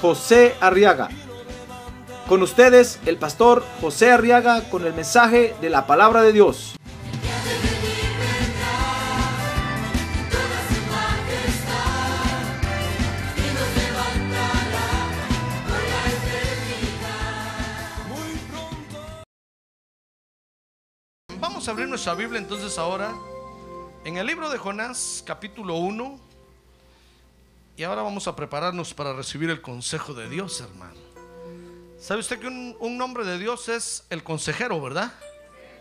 José Arriaga. Con ustedes, el pastor José Arriaga con el mensaje de la palabra de Dios. Vamos a abrir nuestra Biblia entonces ahora en el libro de Jonás, capítulo 1. Y ahora vamos a prepararnos para recibir el consejo de Dios, hermano. ¿Sabe usted que un, nombre de Dios es el consejero, verdad?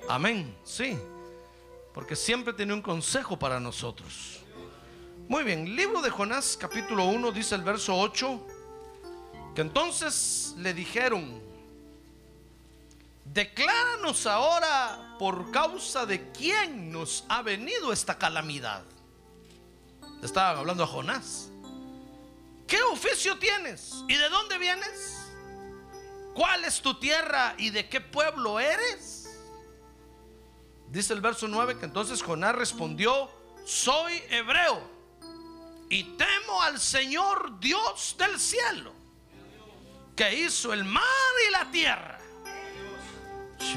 Amén, sí. Porque siempre tiene un consejo para nosotros. Muy bien, libro de Jonás, capítulo 1, dice el verso 8, que entonces le dijeron, decláranos ahora por causa de quién nos ha venido esta calamidad. Estaban hablando a Jonás. ¿Qué oficio tienes? ¿Y de dónde vienes? ¿Cuál es tu tierra y de qué pueblo eres? Dice el verso 9 que entonces Jonás respondió, soy hebreo y temo al Señor Dios del cielo, que hizo el mar y la tierra.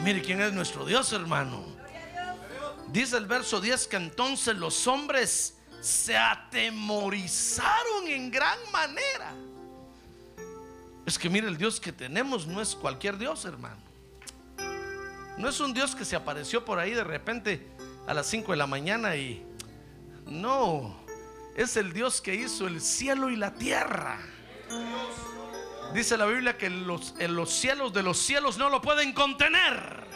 Mire quién es nuestro Dios, hermano. Dice el verso 10 que entonces los hombres se atemorizaron en gran manera. Es que mire, el Dios que tenemos no es cualquier Dios, hermano. No es un Dios que se apareció por ahí de repente a las 5 de la mañana y... No, es el Dios que hizo el cielo y la tierra. Dice la Biblia que los, en los cielos de los cielos no lo pueden contener.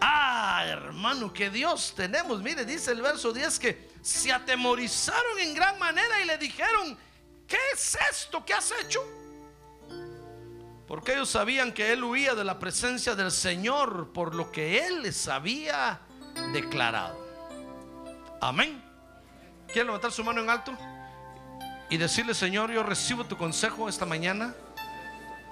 Ah, hermano, que Dios tenemos. Mire, dice el verso 10 que se atemorizaron en gran manera y le dijeron, ¿qué es esto que has hecho? Porque ellos sabían que él huía de la presencia del Señor por lo que él les había declarado. Amén. ¿Quiere levantar su mano en alto? Y decirle, Señor, yo recibo tu consejo esta mañana.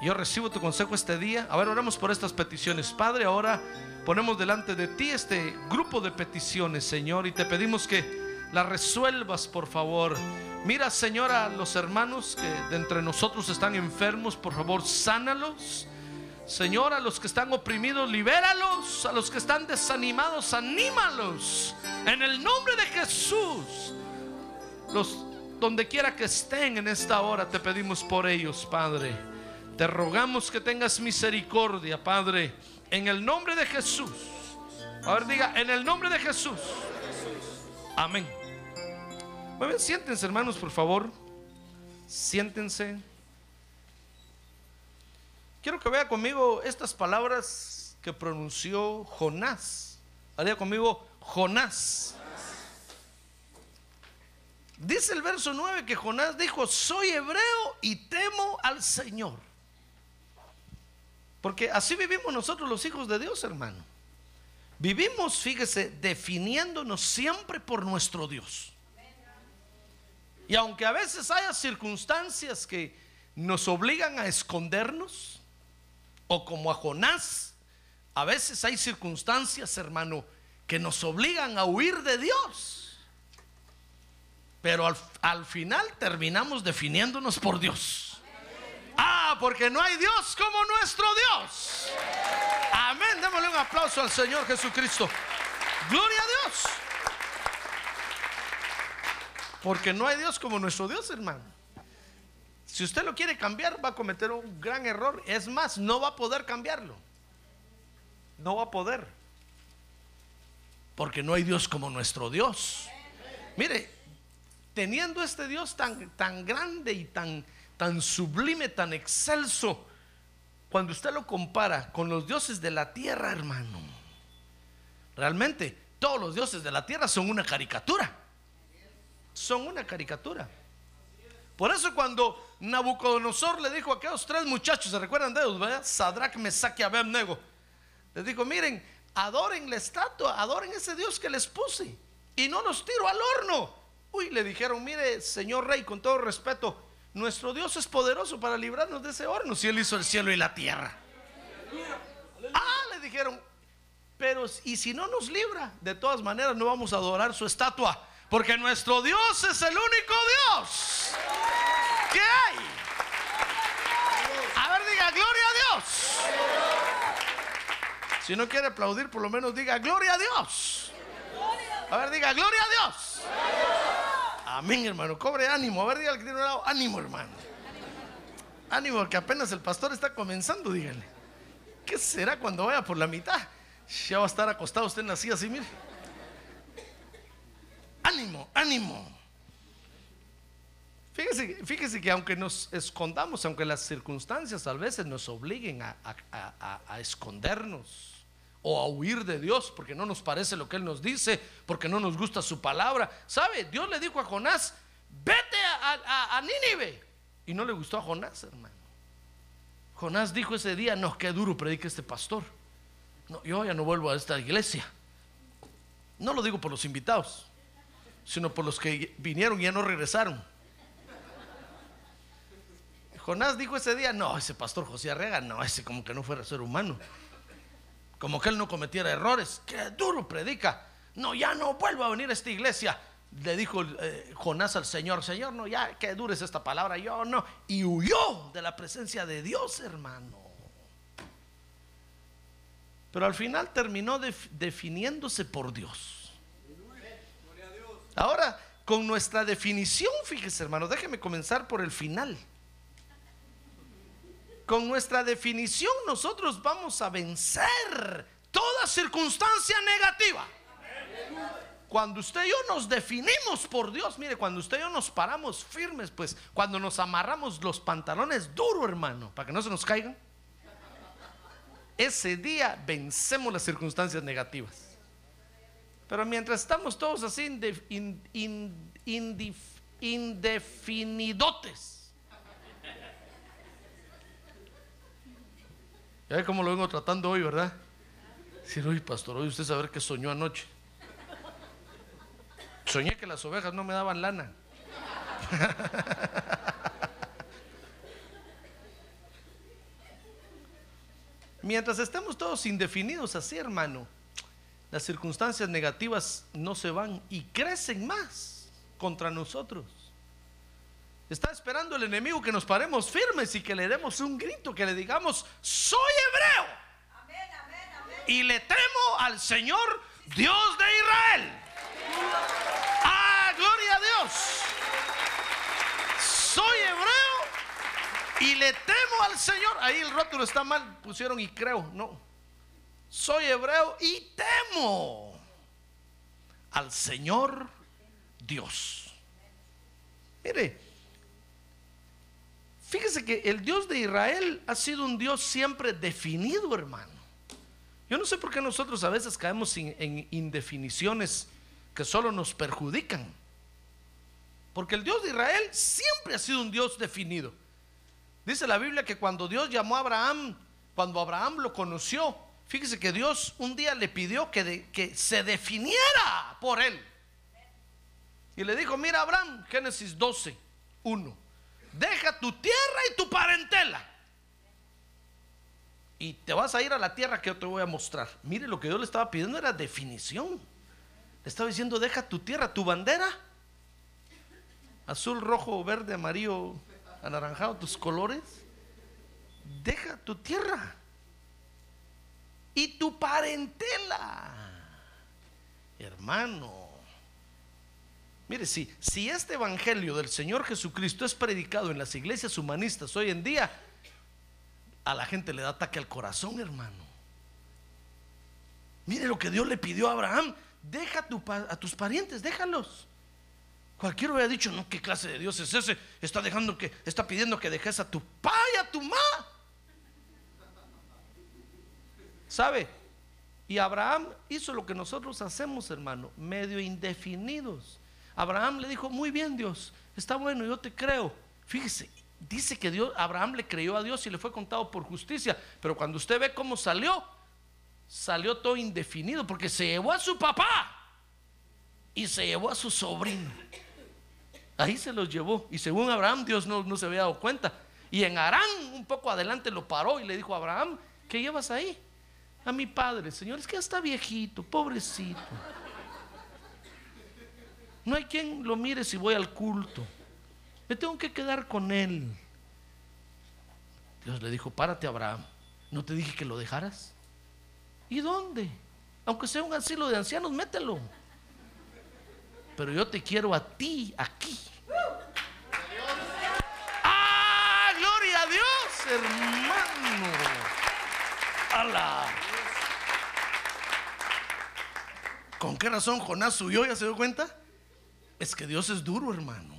Yo recibo tu consejo este día. A ver, oramos por estas peticiones. Padre, ahora ponemos delante de ti este grupo de peticiones, Señor, y te pedimos que las resuelvas, por favor. Mira, Señor, a los hermanos que de entre nosotros están enfermos, por favor, sánalos. Señor, a los que están oprimidos, libéralos. A los que están desanimados, anímalos. En el nombre de Jesús. Los donde quiera que estén en esta hora, te pedimos por ellos, Padre. Te rogamos que tengas misericordia, Padre, en el nombre de Jesús. A ver, diga, en el nombre de Jesús. Amén. Bien, siéntense, hermanos, por favor. Siéntense. Quiero que vea conmigo estas palabras que pronunció Jonás. Haría conmigo Jonás. Dice el verso 9 que Jonás dijo, soy hebreo y temo al Señor. Porque así vivimos nosotros los hijos de Dios, hermano. Vivimos, fíjese, definiéndonos siempre por nuestro Dios. Y aunque a veces haya circunstancias que nos obligan a escondernos, o como a Jonás, a veces hay circunstancias, hermano, que nos obligan a huir de Dios. Pero al, al final terminamos definiéndonos por Dios. Ah, porque no hay Dios como nuestro Dios. Amén. Démosle un aplauso al Señor Jesucristo. Gloria a Dios. Porque no hay Dios como nuestro Dios, hermano. Si usted lo quiere cambiar, va a cometer un gran error. Es más, no va a poder cambiarlo. No va a poder. Porque no hay Dios como nuestro Dios. Mire, teniendo este Dios tan, tan grande y tan, tan sublime, tan excelso, cuando usted lo compara con los dioses de la tierra, hermano, realmente todos los dioses de la tierra son una caricatura. Son una caricatura. Por eso cuando Nabucodonosor le dijo a aquellos tres muchachos, ¿se recuerdan de ellos? ¿verdad? Sadrach, Mesach y Abednego. Les dijo, miren, adoren la estatua, adoren ese Dios que les puse y no los tiro al horno. Uy, le dijeron, mire, señor rey, con todo respeto, nuestro Dios es poderoso para librarnos de ese horno si él hizo el cielo y la tierra. Ah, le dijeron, pero y si no nos libra, de todas maneras no vamos a adorar su estatua, porque nuestro Dios es el único Dios. ¿Qué hay? A ver, diga, gloria a Dios. Si no quiere aplaudir, por lo menos diga, gloria a Dios. A ver, diga, gloria a Dios. Amén, hermano. Cobre ánimo. A ver, diga al que tiene un lado, ánimo, hermano. Ánimo, que apenas el pastor está comenzando, dígale. ¿Qué será cuando vaya por la mitad? Ya va a estar acostado usted en la silla así, mire. Ánimo, ánimo. Fíjese, fíjese que aunque nos escondamos, aunque las circunstancias a veces nos obliguen a, escondernos o a huir de Dios porque no nos parece lo que Él nos dice, porque no nos gusta su palabra. ¿Sabe? Dios le dijo a Jonás, vete a Nínive. Y no le gustó a Jonás, hermano. Jonás dijo ese día, no, qué duro predica este pastor. No, yo ya no vuelvo a esta iglesia. No lo digo por los invitados, sino por los que vinieron y ya no regresaron. Jonás dijo ese día, no, ese pastor José Arrega, no, ese como que no fuera ser humano. Como que él no cometiera errores. Qué duro predica. No, ya no vuelvo a venir a esta iglesia. Le dijo eh, Jonás al Señor, Señor, no, ya, qué dura es esta palabra, yo no. Y huyó de la presencia de Dios, hermano. Pero al final terminó def- definiéndose por Dios. Ahora, con nuestra definición, fíjese, hermano, déjeme comenzar por el final. Con nuestra definición nosotros vamos a vencer toda circunstancia negativa. Cuando usted y yo nos definimos por Dios, mire, cuando usted y yo nos paramos firmes, pues cuando nos amarramos los pantalones duro, hermano, para que no se nos caigan, ese día vencemos las circunstancias negativas. Pero mientras estamos todos así inde- in- in- indif- indefinidotes, Ya ve cómo lo vengo tratando hoy, ¿verdad? Sí, hoy, pastor, hoy usted saber que soñó anoche. Soñé que las ovejas no me daban lana. Mientras estemos todos indefinidos así, hermano, las circunstancias negativas no se van y crecen más contra nosotros. Está esperando el enemigo que nos paremos firmes y que le demos un grito, que le digamos, soy hebreo. Y le temo al Señor Dios de Israel. Ah, gloria a Dios. Soy hebreo y le temo al Señor. Ahí el rótulo está mal, pusieron y creo. No. Soy hebreo y temo al Señor Dios. Mire, fíjese que el Dios de Israel ha sido un Dios siempre definido, hermano. Yo no sé por qué nosotros a veces caemos en indefiniciones que solo nos perjudican. Porque el Dios de Israel siempre ha sido un Dios definido. Dice la Biblia que cuando Dios llamó a Abraham, cuando Abraham lo conoció, fíjese que Dios un día le pidió que, se definiera por él. Y le dijo, mira Abraham, Génesis 12, 1, deja tu tierra y tu parentela. Y te vas a ir a la tierra que yo te voy a mostrar. Mire, lo que Dios le estaba pidiendo era definición. Le estaba diciendo, deja tu tierra, tu bandera. Azul, rojo, verde, amarillo, anaranjado, tus colores. Deja tu tierra. Y tu parentela. Hermano. Mire, si, si este evangelio del Señor Jesucristo es predicado en las iglesias humanistas hoy en día, a la gente le da ataque al corazón, hermano. Mire lo que Dios le pidió a Abraham. Deja a, tu a tus parientes, déjalos. Cualquiera hubiera dicho, no, ¿qué clase de Dios es ese? Está dejando que, está pidiendo que dejes a tu pa y a tu ma. ¿Sabe? Y Abraham hizo lo que nosotros hacemos, hermano, medio indefinidos. Abraham le dijo, muy bien Dios, está bueno, yo te creo. Fíjese, dice que Dios, Abraham le creyó a Dios y le fue contado por justicia. Pero cuando usted ve cómo salió, salió todo indefinido porque se llevó a su papá y se llevó a su sobrino. Ahí se los llevó. Y según Abraham, Dios no, no se había dado cuenta. Y en Arán, un poco adelante, lo paró y le dijo a Abraham, ¿qué llevas ahí? A mi padre, Señor, es que ya está viejito, pobrecito. No hay quien lo mire si voy al culto. Me tengo que quedar con él. Dios le dijo, párate Abraham. ¿No te dije que lo dejaras? ¿Y dónde? Aunque sea un asilo de ancianos, mételo. Pero yo te quiero a ti aquí. ¡Ah! ¡Gloria a Dios, hermano! ¡Hala! ¿Con qué razón Jonás huyó? ¿Ya se dio cuenta? Es que Dios es duro, hermano.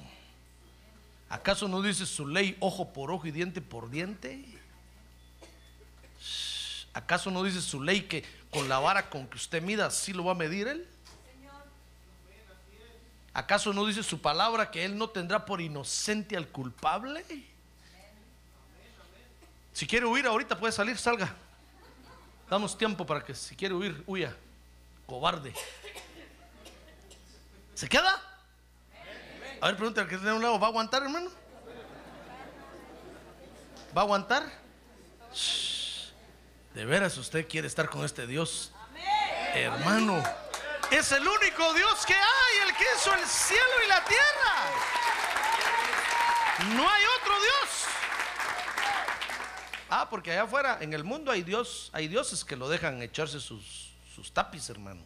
¿Acaso no dice su ley ojo por ojo y diente por diente? ¿Acaso no dice su ley que con la vara con que usted mida, sí lo va a medir él? ¿Acaso no dice su palabra que él no tendrá por inocente al culpable? Si quiere huir ahorita puede salir, salga. Damos tiempo para que si quiere huir, huya. Cobarde. ¿Se queda? A ver, pregúntale al que a un lado, ¿va a aguantar, hermano? ¿Va a aguantar? De veras usted quiere estar con este Dios. Hermano, es el único Dios que hay, el que hizo el cielo y la tierra. No hay otro Dios. Ah, porque allá afuera, en el mundo hay Dios, hay dioses que lo dejan echarse sus, sus tapis, hermano.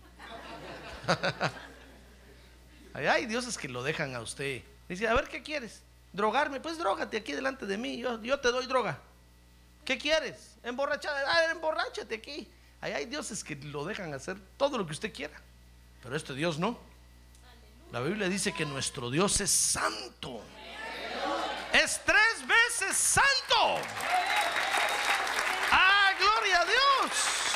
Allá hay dioses que lo dejan a usted. Dice, a ver, ¿qué quieres? Drogarme, pues drogate aquí delante de mí, yo, yo te doy droga. ¿Qué quieres? Emborrachar, ah, emborráchate aquí. Allá hay dioses que lo dejan hacer todo lo que usted quiera. Pero este Dios no. La Biblia dice que nuestro Dios es santo. Es tres veces santo. ¡Ah, gloria a Dios!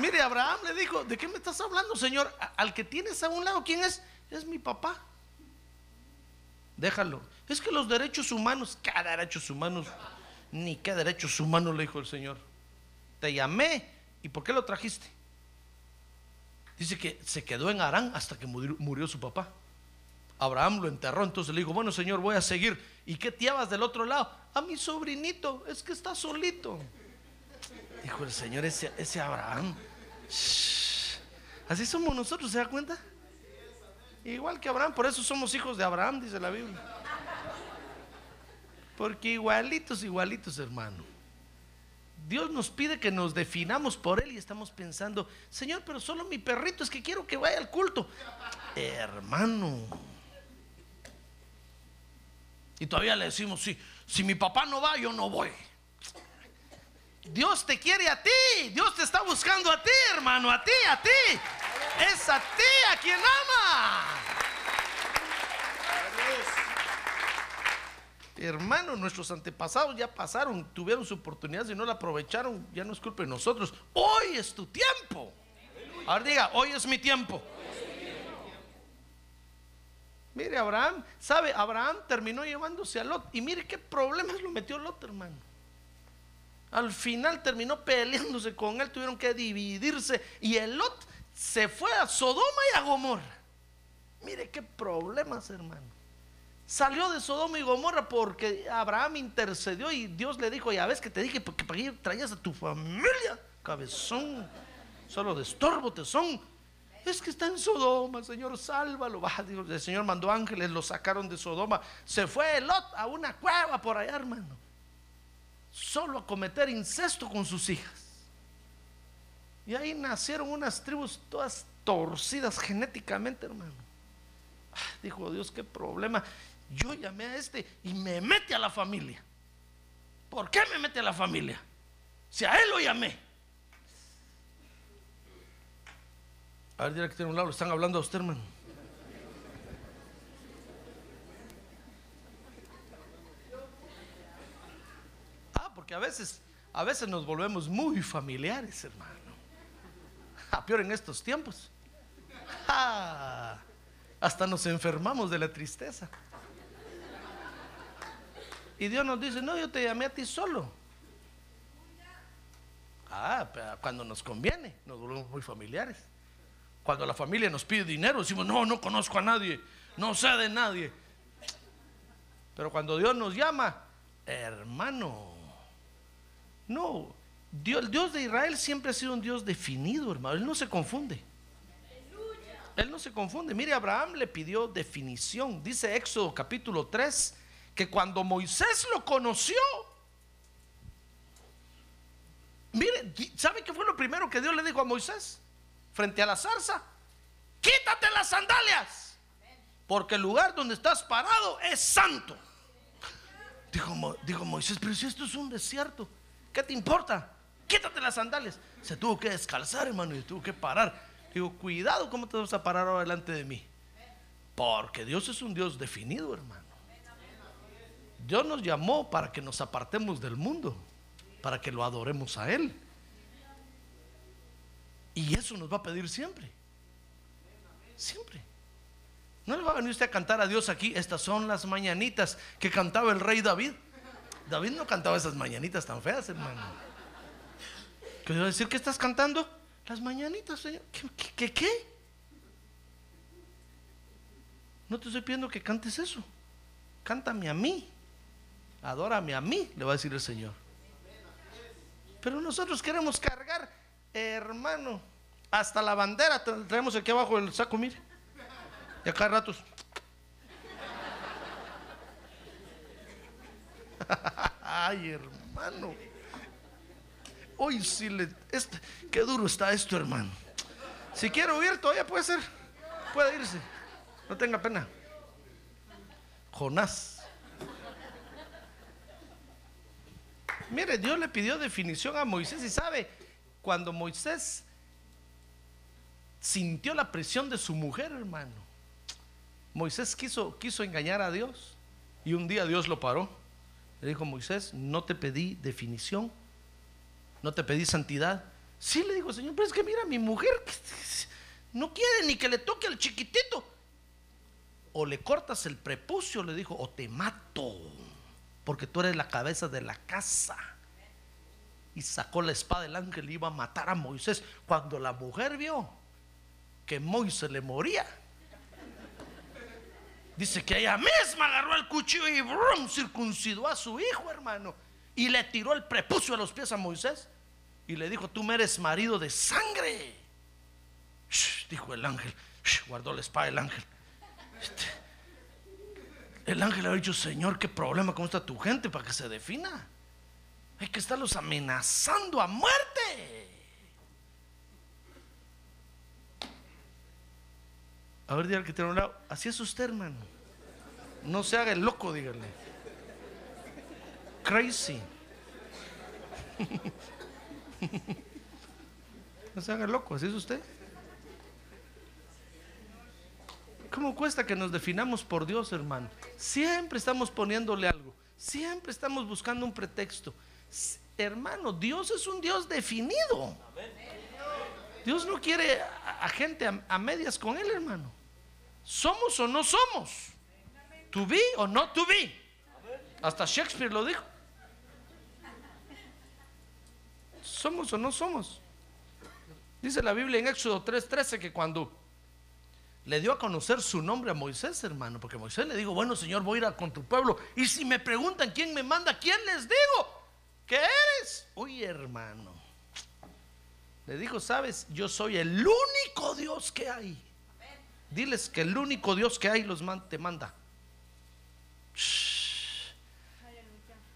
Mire, Abraham le dijo, ¿de qué me estás hablando, Señor? Al que tienes a un lado, ¿quién es? Es mi papá. Déjalo. Es que los derechos humanos, ¿qué derechos humanos? Ni qué derechos humanos, le dijo el Señor. Te llamé. ¿Y por qué lo trajiste? Dice que se quedó en Arán hasta que murió, su papá. Abraham lo enterró, entonces le dijo, bueno Señor, voy a seguir. ¿Y qué te del otro lado? A mi sobrinito, es que está solito. Dijo el Señor, ese Abraham. Así somos nosotros, ¿se da cuenta? Igual que Abraham, por eso somos hijos de Abraham, dice la Biblia. Porque igualitos, igualitos, hermano. Dios nos pide que nos definamos por Él y estamos pensando, Señor, pero solo mi perrito es que quiero que vaya al culto. Hermano. Y todavía le decimos, sí, si mi papá no va, yo no voy. Dios te quiere a ti, Dios te está buscando a ti, hermano, a ti, a ti. Es a ti a quien ama. Hermano, nuestros antepasados ya pasaron, tuvieron su oportunidad, si no la aprovecharon, ya no es culpa de nosotros. Hoy es tu tiempo. Ahora diga, hoy es mi tiempo. Mire, Abraham, ¿sabe? Abraham terminó llevándose a Lot. Y mire qué problemas lo metió Lot, hermano. Al final terminó peleándose con él, tuvieron que dividirse. Y el Lot se fue a Sodoma y a Gomorra. Mire qué problemas, hermano. Salió de Sodoma y Gomorra porque Abraham intercedió y Dios le dijo, ya ves que te dije porque para qué traías a tu familia, cabezón, solo de estorbo te son. Es que está en Sodoma, Señor, sálvalo. Va, digo, el Señor mandó ángeles, lo sacaron de Sodoma. Se fue Lot a una cueva por allá, hermano. Solo a cometer incesto con sus hijas. Y ahí nacieron unas tribus todas torcidas genéticamente, hermano. Ah, Dijo Dios, qué problema. Yo llamé a este y me mete a la familia. ¿Por qué me mete a la familia? Si a él lo llamé. A ver, dirá que tiene un lado, están hablando a usted, hermano. Ah, porque a veces, a veces nos volvemos muy familiares, hermano. A peor en estos tiempos. Ah, hasta nos enfermamos de la tristeza. Y Dios nos dice, no, yo te llamé a ti solo. Ah, cuando nos conviene, nos volvemos muy familiares. Cuando la familia nos pide dinero, decimos, no, no conozco a nadie, no sé de nadie. Pero cuando Dios nos llama, hermano, no, Dios, el Dios de Israel siempre ha sido un Dios definido, hermano, Él no se confunde. Él no se confunde. Mire, Abraham le pidió definición. Dice Éxodo capítulo 3 que cuando Moisés lo conoció, mire, ¿sabe qué fue lo primero que Dios le dijo a Moisés? Frente a la zarza, quítate las sandalias, porque el lugar donde estás parado es santo. Dijo, dijo Moisés, pero si esto es un desierto, ¿qué te importa? Quítate las sandalias. Se tuvo que descalzar, hermano, y tuvo que parar. Digo, cuidado, ¿cómo te vas a parar ahora delante de mí? Porque Dios es un Dios definido, hermano. Dios nos llamó para que nos apartemos del mundo, para que lo adoremos a Él. Y eso nos va a pedir siempre. Siempre. No le va a venir usted a cantar a Dios aquí. Estas son las mañanitas que cantaba el rey David. David no cantaba esas mañanitas tan feas, hermano. ¿Qué decir que estás cantando? Las mañanitas, Señor. ¿Qué, qué, No te estoy pidiendo que cantes eso. Cántame a mí. Adórame a mí, le va a decir el Señor. Pero nosotros queremos cargar, hermano, hasta la bandera traemos aquí abajo el saco, mire. Y acá ratos. Ay, hermano. Hoy sí le. Este, qué duro está esto, hermano. Si quiere huir, todavía puede ser. Puede irse. No tenga pena. Jonás. Mire, Dios le pidió definición a Moisés y sabe, cuando Moisés sintió la presión de su mujer, hermano, Moisés quiso, quiso engañar a Dios y un día Dios lo paró. Le dijo, Moisés, no te pedí definición, no te pedí santidad. Sí, le dijo, Señor, pero es que mira, mi mujer no quiere ni que le toque al chiquitito. O le cortas el prepucio, le dijo, o te mato, porque tú eres la cabeza de la casa. Y sacó la espada del ángel y iba a matar a Moisés. Cuando la mujer vio que Moisés le moría, dice que ella misma agarró el cuchillo y brum, circuncidó a su hijo, hermano y le tiró el prepucio a los pies a Moisés y le dijo, tú me eres marido de sangre. dijo el ángel, guardó la espada el ángel. Este, el ángel ha dicho, Señor, ¿qué problema con esta tu gente para que se defina? Hay que estarlos amenazando a muerte. A ver, dígale que tiene un lado. Así es usted, hermano. No se haga el loco, dígale crazy. No se haga loco, así es usted. ¿Cómo cuesta que nos definamos por Dios, hermano? Siempre estamos poniéndole algo. Siempre estamos buscando un pretexto. Hermano, Dios es un Dios definido. Dios no quiere a, gente a, medias con Él, hermano. ¿Somos o no somos? ¿To be o no to be? Hasta Shakespeare lo dijo. ¿Somos o no somos? Dice la Biblia en Éxodo 3:13 que cuando le dio a conocer su nombre a Moisés, hermano, porque Moisés le dijo, bueno, Señor, voy a ir a con tu pueblo. Y si me preguntan quién me manda, ¿quién les digo? ¿Qué eres? Oye, hermano. Le dijo, sabes, yo soy el único Dios que hay. Diles que el único Dios que hay los te manda.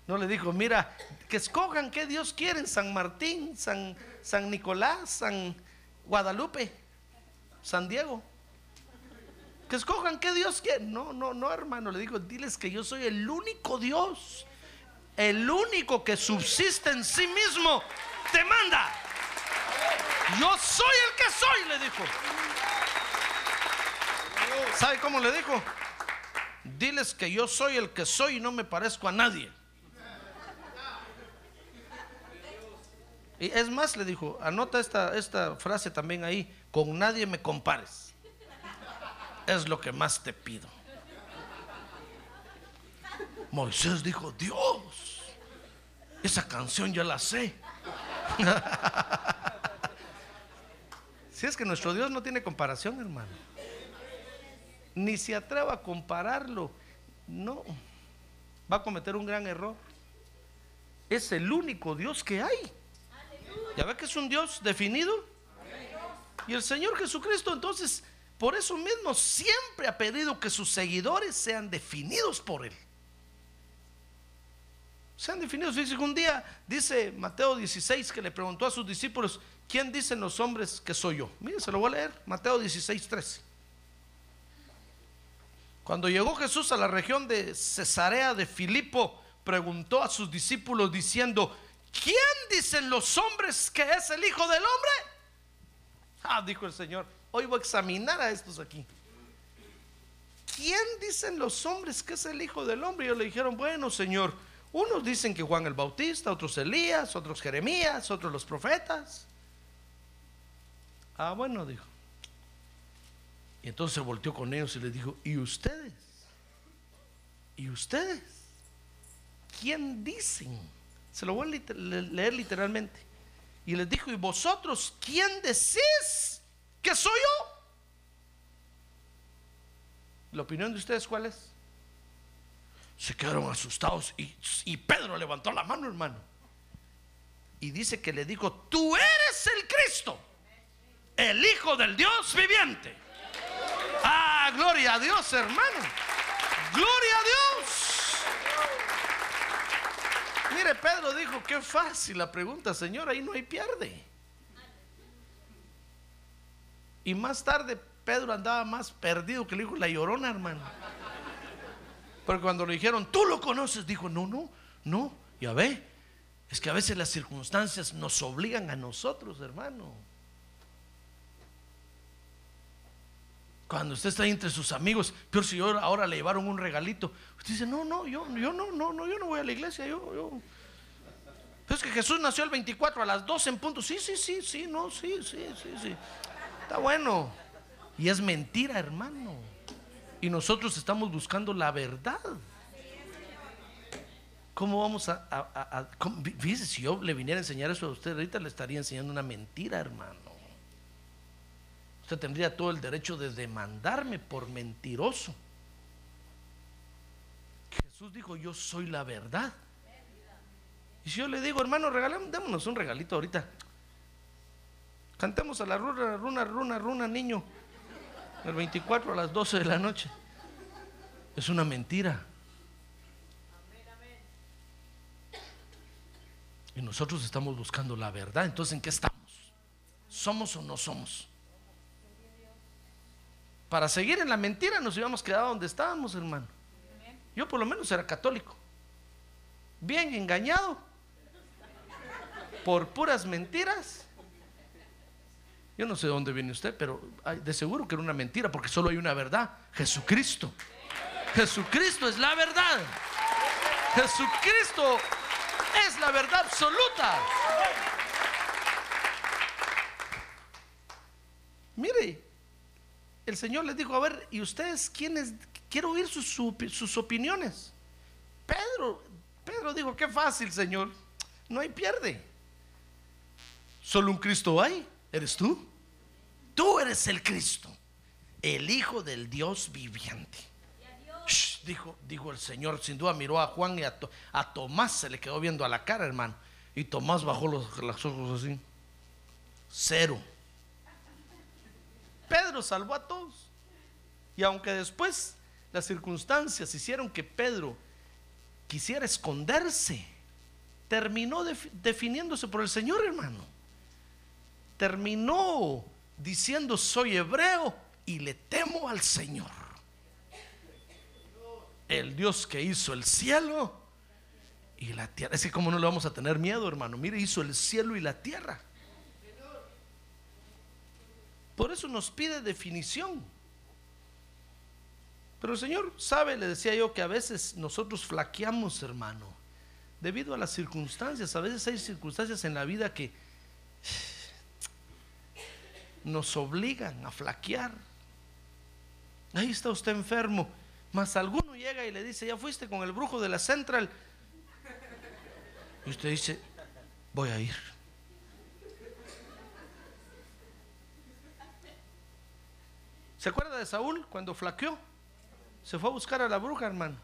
No le dijo, mira, que escojan qué Dios quieren, San Martín, San, San Nicolás, San Guadalupe, San Diego. Que escojan qué Dios quiere. No, no, no, hermano, le dijo, diles que yo soy el único Dios, el único que subsiste en sí mismo, te manda. Yo soy el que soy, le dijo. ¿Sabe cómo le dijo? Diles que yo soy el que soy y no me parezco a nadie. Y es más, le dijo, anota esta, esta frase también ahí, con nadie me compares. es lo que más te pido. Moisés dijo, Dios, esa canción ya la sé. si es que nuestro Dios no tiene comparación, hermano. Ni se atreva a compararlo. No, va a cometer un gran error. Es el único Dios que hay. ¿Ya ve que es un Dios definido? Y el Señor Jesucristo entonces, por eso mismo, siempre ha pedido que sus seguidores sean definidos por Él. Sean definidos. Dice un día, dice Mateo 16, que le preguntó a sus discípulos, ¿quién dicen los hombres que soy yo? Miren, se lo voy a leer. Mateo 16, 13. Cuando llegó Jesús a la región de Cesarea de Filipo, preguntó a sus discípulos diciendo, ¿quién dicen los hombres que es el Hijo del Hombre? Ah, dijo el Señor, hoy voy a examinar a estos aquí. ¿Quién dicen los hombres que es el Hijo del Hombre? Y ellos le dijeron, bueno, Señor, unos dicen que Juan el Bautista, otros Elías, otros Jeremías, otros los profetas. Ah, bueno, dijo. Y entonces se volteó con ellos y les dijo, ¿y ustedes? ¿Y ustedes? ¿Quién dicen? Se lo voy a leer literalmente. Y les dijo, ¿y vosotros quién decís que soy yo? ¿La opinión de ustedes cuál es? Se quedaron asustados y, y Pedro levantó la mano, hermano. Y dice que le dijo, tú eres el Cristo, el Hijo del Dios viviente. Gloria a Dios, hermano. Gloria a Dios. Mire, Pedro dijo, qué fácil la pregunta, Señor, ahí no hay pierde. Y más tarde Pedro andaba más perdido que le dijo la llorona, hermano. Porque cuando le dijeron, tú lo conoces, dijo, no, no, no, ya ve, es que a veces las circunstancias nos obligan a nosotros, hermano. Cuando usted está ahí entre sus amigos, peor si ahora le llevaron un regalito, usted dice, no, no, yo, yo no, no, no, yo no voy a la iglesia, yo, yo. Pero es que Jesús nació el 24 a las 12 en punto. Sí, sí, sí, sí, no, sí, sí, sí, sí. Está bueno. Y es mentira, hermano. Y nosotros estamos buscando la verdad. ¿Cómo vamos a... fíjese, si yo le viniera a enseñar eso a usted, ahorita le estaría enseñando una mentira, hermano. Usted tendría todo el derecho de demandarme por mentiroso. Jesús dijo, yo soy la verdad. Y si yo le digo, hermano, regalemos, démonos un regalito ahorita. Cantemos a la runa, runa, runa, runa, niño. El 24 a las 12 de la noche. Es una mentira. Y nosotros estamos buscando la verdad. Entonces, ¿en qué estamos? ¿Somos o no somos? Para seguir en la mentira nos íbamos quedado donde estábamos, hermano. Yo por lo menos era católico. Bien engañado. Por puras mentiras. Yo no sé de dónde viene usted, pero de seguro que era una mentira, porque solo hay una verdad, Jesucristo. Jesucristo es la verdad. Jesucristo es la verdad absoluta. Mire, el Señor les dijo, a ver, ¿y ustedes quiénes? Quiero oír sus, opiniones. Pedro, Pedro dijo, qué fácil, Señor. No hay pierde. Solo un Cristo hay. ¿Eres tú? Tú eres el Cristo, el Hijo del Dios viviente. dijo, dijo el Señor, sin duda miró a Juan y a, Tomás se le quedó viendo a la cara, hermano. Y Tomás bajó los, los ojos así. Cero. Pedro salvó a todos. Y aunque después las circunstancias hicieron que Pedro quisiera esconderse, terminó definiéndose por el Señor, hermano terminó diciendo soy hebreo y le temo al Señor. El Dios que hizo el cielo y la tierra. Es que como no le vamos a tener miedo, hermano. Mire, hizo el cielo y la tierra. Por eso nos pide definición. Pero el Señor sabe, le decía yo, que a veces nosotros flaqueamos, hermano, debido a las circunstancias. A veces hay circunstancias en la vida que nos obligan a flaquear. Ahí está usted enfermo. Más alguno llega y le dice, ya fuiste con el brujo de la Central. Y usted dice, voy a ir. ¿Se acuerda de Saúl cuando flaqueó? Se fue a buscar a la bruja, hermano.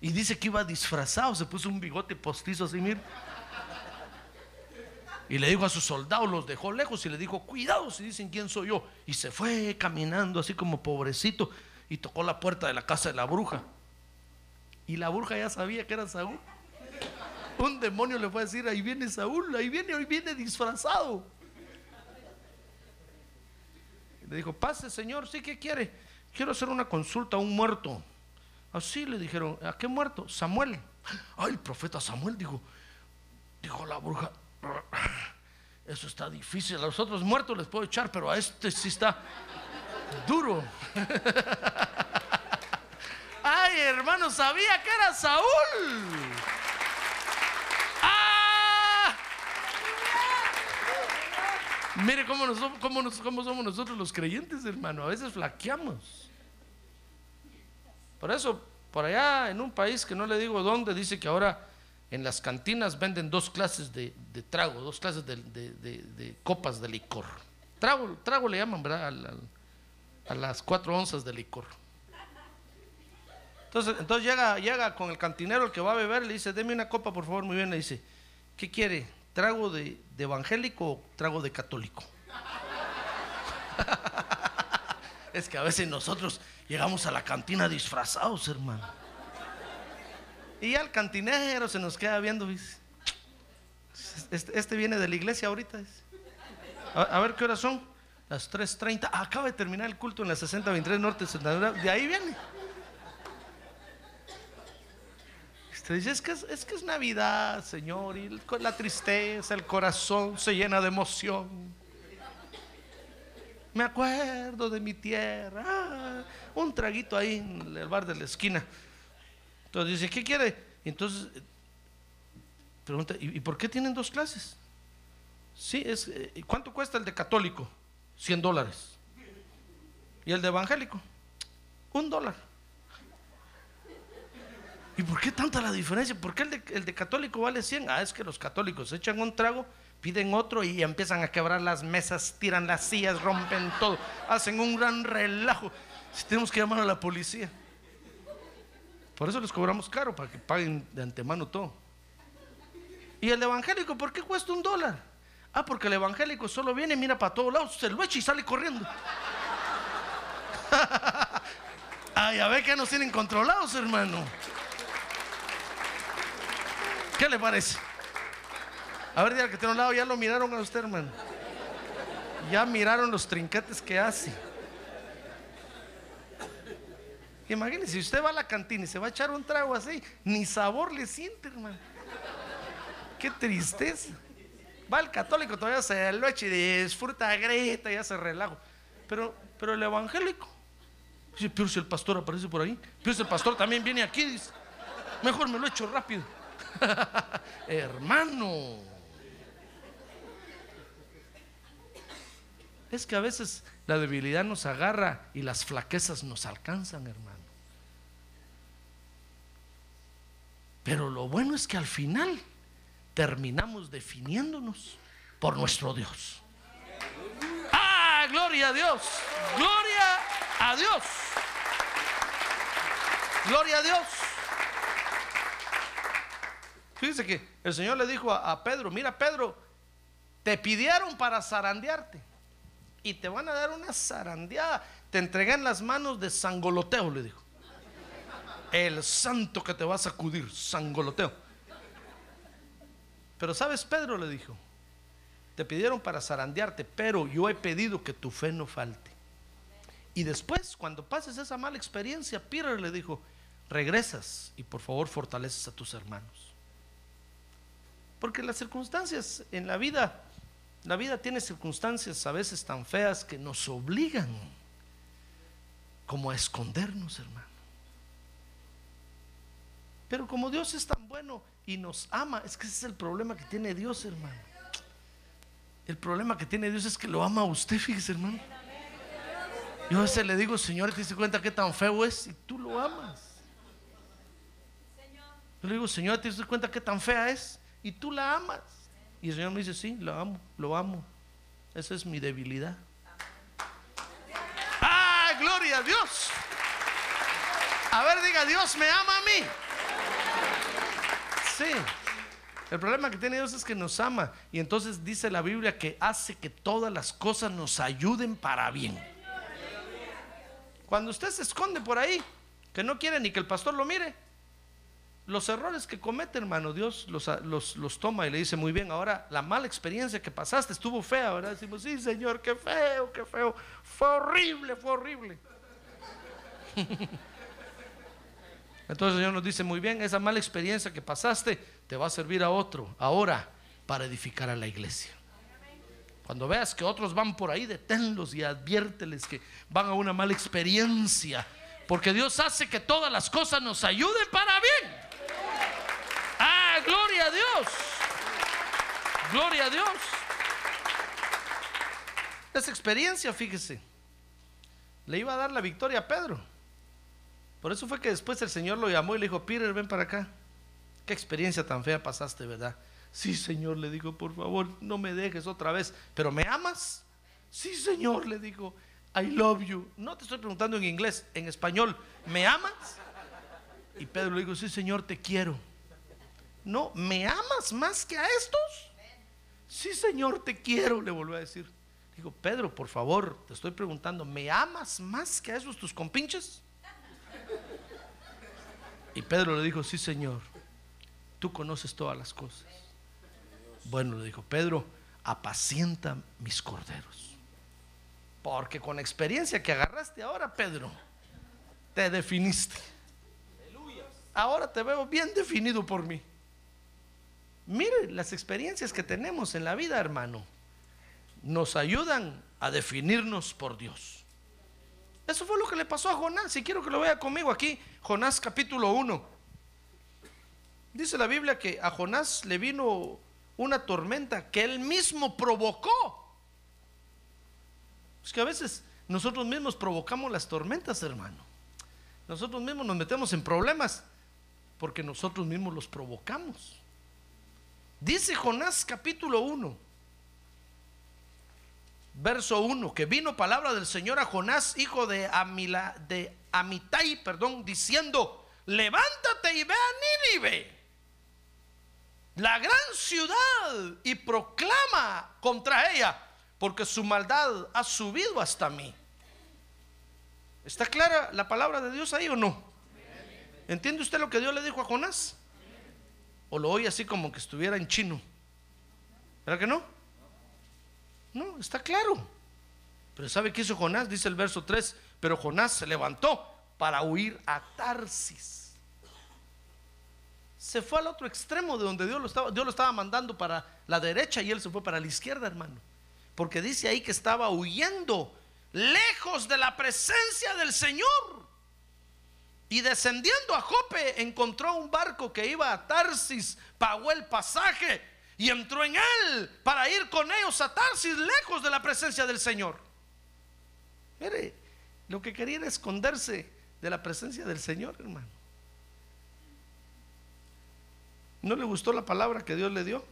Y dice que iba disfrazado, se puso un bigote postizo así, mire. Y le dijo a sus soldados, los dejó lejos y le dijo, cuidado si dicen quién soy yo. Y se fue caminando así como pobrecito y tocó la puerta de la casa de la bruja. Y la bruja ya sabía que era Saúl. Un demonio le fue a decir, ahí viene Saúl, ahí viene, hoy viene disfrazado. Le dijo, pase señor, ¿sí qué quiere? Quiero hacer una consulta a un muerto. Así le dijeron, ¿a qué muerto? Samuel. Ay, el profeta Samuel dijo, dijo la bruja, eso está difícil. A los otros muertos les puedo echar, pero a este sí está duro. Ay, hermano, sabía que era Saúl. Mire cómo, nos, cómo, nos, cómo somos nosotros los creyentes, hermano. A veces flaqueamos. Por eso, por allá en un país que no le digo dónde, dice que ahora en las cantinas venden dos clases de, trago, dos clases de, copas de licor. Trago, trago le llaman, ¿verdad? A las cuatro onzas de licor. Entonces, entonces llega, llega con el cantinero el que va a beber, le dice, deme una copa, por favor, muy bien, le dice, ¿qué quiere? ¿Trago de, evangélico o trago de católico? es que a veces nosotros llegamos a la cantina disfrazados, hermano. Y ya el cantinero se nos queda viendo, dice, este, este viene de la iglesia ahorita. A ver qué horas son. Las 3.30. acaba de terminar el culto en la 6023 Norte De ahí viene. Usted dice, es que es, es que es Navidad, Señor, y la tristeza, el corazón se llena de emoción. Me acuerdo de mi tierra. Ah, un traguito ahí en el bar de la esquina. Entonces dice, ¿qué quiere? entonces pregunta, ¿y, ¿y por qué tienen dos clases? Sí, es, eh, ¿cuánto cuesta el de católico? 100 dólares. ¿Y el de evangélico? Un dólar. ¿Y por qué tanta la diferencia? ¿Por qué el de, católico vale 100? Ah, es que los católicos echan un trago, piden otro y empiezan a quebrar las mesas, tiran las sillas, rompen todo, hacen un gran relajo. Si tenemos que llamar a la policía. Por eso les cobramos caro, para que paguen de antemano todo. ¿Y el evangélico por qué cuesta un dólar? Ah, porque el evangélico solo viene, mira para todos lados, se lo echa y sale corriendo. Ay, a ver que nos tienen controlados, hermano. ¿Qué le parece? A ver, diga que tiene un lado, ya lo miraron a usted, hermano. Ya miraron los trinquetes que hace. Imagínese, si usted va a la cantina y se va a echar un trago así, ni sabor le siente, hermano. Qué tristeza. Va el católico, todavía se lo echa y disfruta, grita, ya se relajo. Pero, pero el evangélico, dice, pero si el pastor aparece por ahí, pero si el pastor también viene aquí, dice, mejor me lo echo rápido. Hermano, es que a veces la debilidad nos agarra y las flaquezas nos alcanzan, hermano. Pero lo bueno es que al final terminamos definiéndonos por nuestro Dios. ¡Ah! Gloria a Dios. Gloria a Dios. Gloria a Dios. Fíjese que el Señor le dijo a, Pedro, mira Pedro, te pidieron para zarandearte y te van a dar una zarandeada. Te entregué en las manos de Sangoloteo, le dijo. El santo que te va a sacudir, Sangoloteo. Pero sabes, Pedro le dijo, te pidieron para zarandearte, pero yo he pedido que tu fe no falte. Y después, cuando pases esa mala experiencia, Peter le dijo, regresas y por favor fortaleces a tus hermanos. Porque las circunstancias en la vida, la vida tiene circunstancias a veces tan feas que nos obligan como a escondernos, hermano. Pero como Dios es tan bueno y nos ama, es que ese es el problema que tiene Dios, hermano. El problema que tiene Dios es que lo ama a usted, fíjese, hermano. Yo a veces le digo, Señor, ¿te diste cuenta qué tan feo es? Y tú lo amas. Le digo, Señor, ¿te diste cuenta qué tan fea es? Y tú la amas. Y el Señor me dice, sí, lo amo, lo amo. Esa es mi debilidad. ¡Ah, gloria a Dios! A ver, diga, Dios me ama a mí. Sí. El problema que tiene Dios es que nos ama. Y entonces dice la Biblia que hace que todas las cosas nos ayuden para bien. Cuando usted se esconde por ahí, que no quiere ni que el pastor lo mire, los errores que comete, hermano, Dios los, toma y le dice, muy bien, ahora la mala experiencia que pasaste estuvo fea, ¿verdad? Decimos, sí, Señor, qué feo, qué feo. Fue horrible, fue horrible. Entonces el Señor nos dice, muy bien, esa mala experiencia que pasaste te va a servir a otro, ahora, para edificar a la iglesia. Cuando veas que otros van por ahí, deténlos y adviérteles que van a una mala experiencia. Porque Dios hace que todas las cosas nos ayuden para bien. Gloria a Dios. Gloria a Dios. Esa experiencia, fíjese, le iba a dar la victoria a Pedro. Por eso fue que después el Señor lo llamó y le dijo, Peter, ven para acá. Qué experiencia tan fea pasaste, ¿verdad? Sí, Señor, le digo, por favor, no me dejes otra vez. ¿Pero me amas? Sí, Señor, le digo, I love you. No te estoy preguntando en inglés, en español, ¿me amas? Y Pedro le dijo, sí, Señor, te quiero. No, ¿me amas más que a estos? Sí, Señor, te quiero, le volvió a decir. Digo, Pedro, por favor, te estoy preguntando, ¿me amas más que a esos tus compinches? Y Pedro le dijo, sí, Señor, tú conoces todas las cosas. Bueno, le dijo, Pedro, apacienta mis corderos. Porque con experiencia que agarraste ahora, Pedro, te definiste. Ahora te veo bien definido por mí. Mire, las experiencias que tenemos en la vida, hermano, nos ayudan a definirnos por Dios. Eso fue lo que le pasó a Jonás. Si quiero que lo vea conmigo aquí, Jonás capítulo 1. Dice la Biblia que a Jonás le vino una tormenta que él mismo provocó. Es que a veces nosotros mismos provocamos las tormentas, hermano. Nosotros mismos nos metemos en problemas porque nosotros mismos los provocamos. Dice Jonás capítulo 1, verso 1, que vino palabra del Señor a Jonás, hijo de, Amila, de Amitai, perdón, diciendo, levántate y ve a Nínive, la gran ciudad, y proclama contra ella, porque su maldad ha subido hasta mí. ¿Está clara la palabra de Dios ahí o no? ¿Entiende usted lo que Dios le dijo a Jonás? ¿O lo oye así como que estuviera en chino? ¿Verdad que no? No, está claro. Pero ¿sabe qué hizo Jonás? Dice el verso 3, pero Jonás se levantó para huir a Tarsis. Se fue al otro extremo de donde Dios lo estaba, Dios lo estaba mandando para la derecha y él se fue para la izquierda, hermano. Porque dice ahí que estaba huyendo lejos de la presencia del Señor. Y descendiendo a Jope encontró un barco que iba a Tarsis, pagó el pasaje y entró en él para ir con ellos a Tarsis, lejos de la presencia del Señor. Mire, lo que quería era esconderse de la presencia del Señor, hermano. ¿No le gustó la palabra que Dios le dio?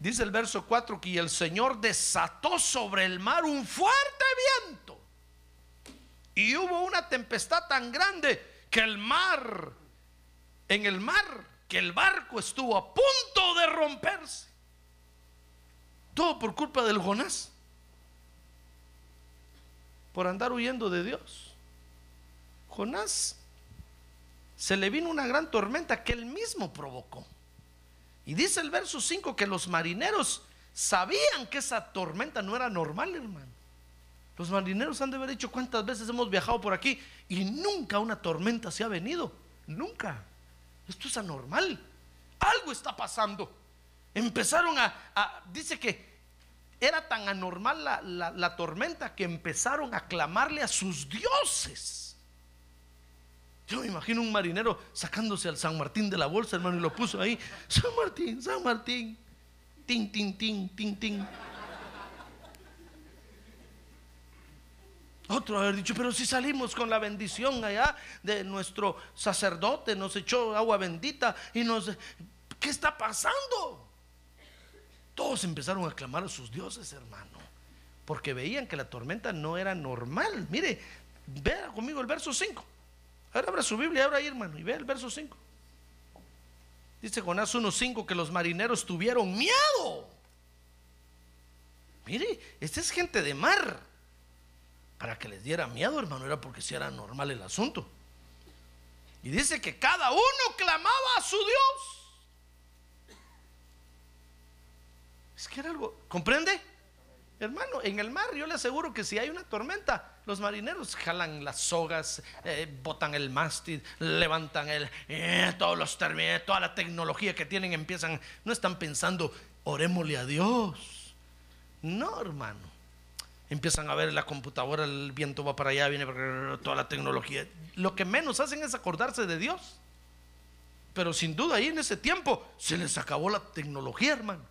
Dice el verso 4 que el Señor desató sobre el mar un fuerte viento. Y hubo una tempestad tan grande que el mar, en el mar, que el barco estuvo a punto de romperse. Todo por culpa del Jonás. Por andar huyendo de Dios. Jonás se le vino una gran tormenta que él mismo provocó. Y dice el verso 5 que los marineros sabían que esa tormenta no era normal, hermano. Los marineros han de haber dicho cuántas veces hemos viajado por aquí y nunca una tormenta se ha venido. Nunca. Esto es anormal. Algo está pasando. Empezaron a, dice que era tan anormal la, la tormenta que empezaron a clamarle a sus dioses. Yo me imagino un marinero sacándose al San Martín de la bolsa, hermano, y lo puso ahí. San Martín, San Martín. Tin, tin, tin, tin, tin. Otro haber dicho, pero si salimos con la bendición allá de nuestro sacerdote, nos echó agua bendita y nos... ¿Qué está pasando? Todos empezaron a clamar a sus dioses, hermano, porque veían que la tormenta no era normal. Mire, vea conmigo el verso 5. Ahora abra su Biblia, abra ahí, hermano, y vea el verso 5. Dice Jonás 1.5 que los marineros tuvieron miedo. Mire, esta es gente de mar para que les diera miedo, hermano, era porque si era normal el asunto. Y dice que cada uno clamaba a su Dios. Es que era algo, ¿comprende? Hermano, en el mar yo le aseguro que si hay una tormenta, los marineros jalan las sogas, eh, botan el mástil, levantan el, eh, todos los términos, toda la tecnología que tienen empiezan, no están pensando, orémosle a Dios. No, hermano empiezan a ver la computadora, el viento va para allá, viene toda la tecnología. Lo que menos hacen es acordarse de Dios. Pero sin duda ahí en ese tiempo se les acabó la tecnología, hermano.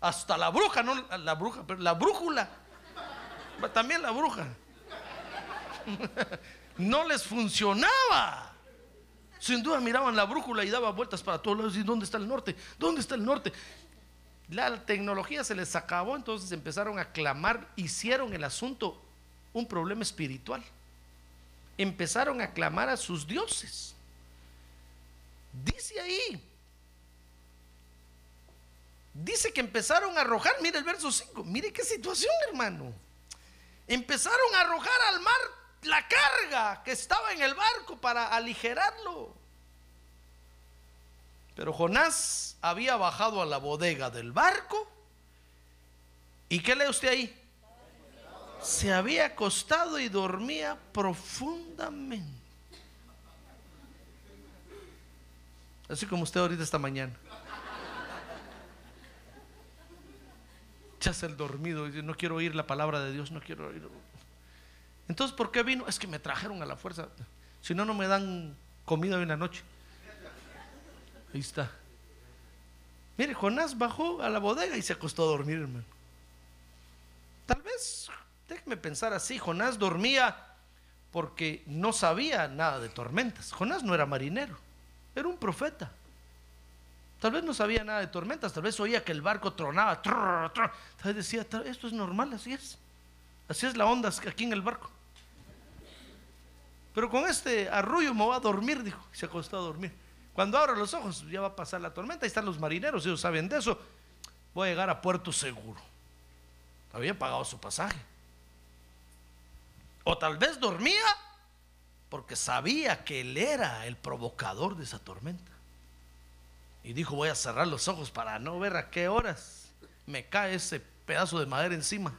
Hasta la bruja, no la bruja, pero la brújula. También la bruja. No les funcionaba. Sin duda miraban la brújula y daban vueltas para todos lados. ¿Y dónde está el norte? ¿Dónde está el norte? La tecnología se les acabó, entonces empezaron a clamar, hicieron el asunto un problema espiritual. Empezaron a clamar a sus dioses. Dice ahí, dice que empezaron a arrojar, mire el verso 5, mire qué situación hermano. Empezaron a arrojar al mar la carga que estaba en el barco para aligerarlo. Pero Jonás había bajado a la bodega del barco. ¿Y qué lee usted ahí? Se había acostado y dormía profundamente. Así como usted ahorita esta mañana. Ya el dormido y no quiero oír la palabra de Dios, no quiero oír. Entonces, ¿por qué vino? Es que me trajeron a la fuerza. Si no, no me dan comida en la noche. Ahí está. Mire, Jonás bajó a la bodega y se acostó a dormir, hermano. Tal vez, déjeme pensar así, Jonás dormía porque no sabía nada de tormentas. Jonás no era marinero, era un profeta. Tal vez no sabía nada de tormentas, tal vez oía que el barco tronaba. Tal vez decía, esto es normal, así es. Así es la onda aquí en el barco. Pero con este arrullo me voy a dormir, dijo. Se acostó a dormir. Cuando abro los ojos, ya va a pasar la tormenta. Ahí están los marineros, ellos saben de eso. Voy a llegar a puerto seguro. Había pagado su pasaje. O tal vez dormía porque sabía que él era el provocador de esa tormenta. Y dijo, voy a cerrar los ojos para no ver a qué horas me cae ese pedazo de madera encima.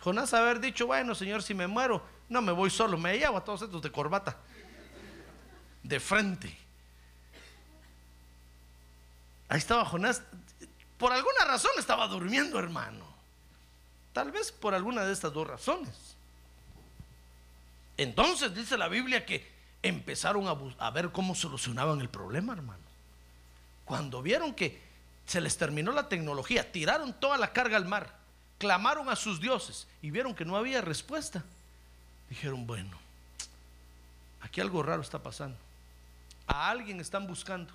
Jonás haber dicho, bueno, Señor, si me muero, no me voy solo, me llevo a todos estos de corbata de frente. Ahí estaba Jonás. Por alguna razón estaba durmiendo, hermano. Tal vez por alguna de estas dos razones. Entonces dice la Biblia que empezaron a, a, ver cómo solucionaban el problema, hermano. Cuando vieron que se les terminó la tecnología, tiraron toda la carga al mar, clamaron a sus dioses y vieron que no había respuesta. Dijeron, bueno, aquí algo raro está pasando a alguien están buscando.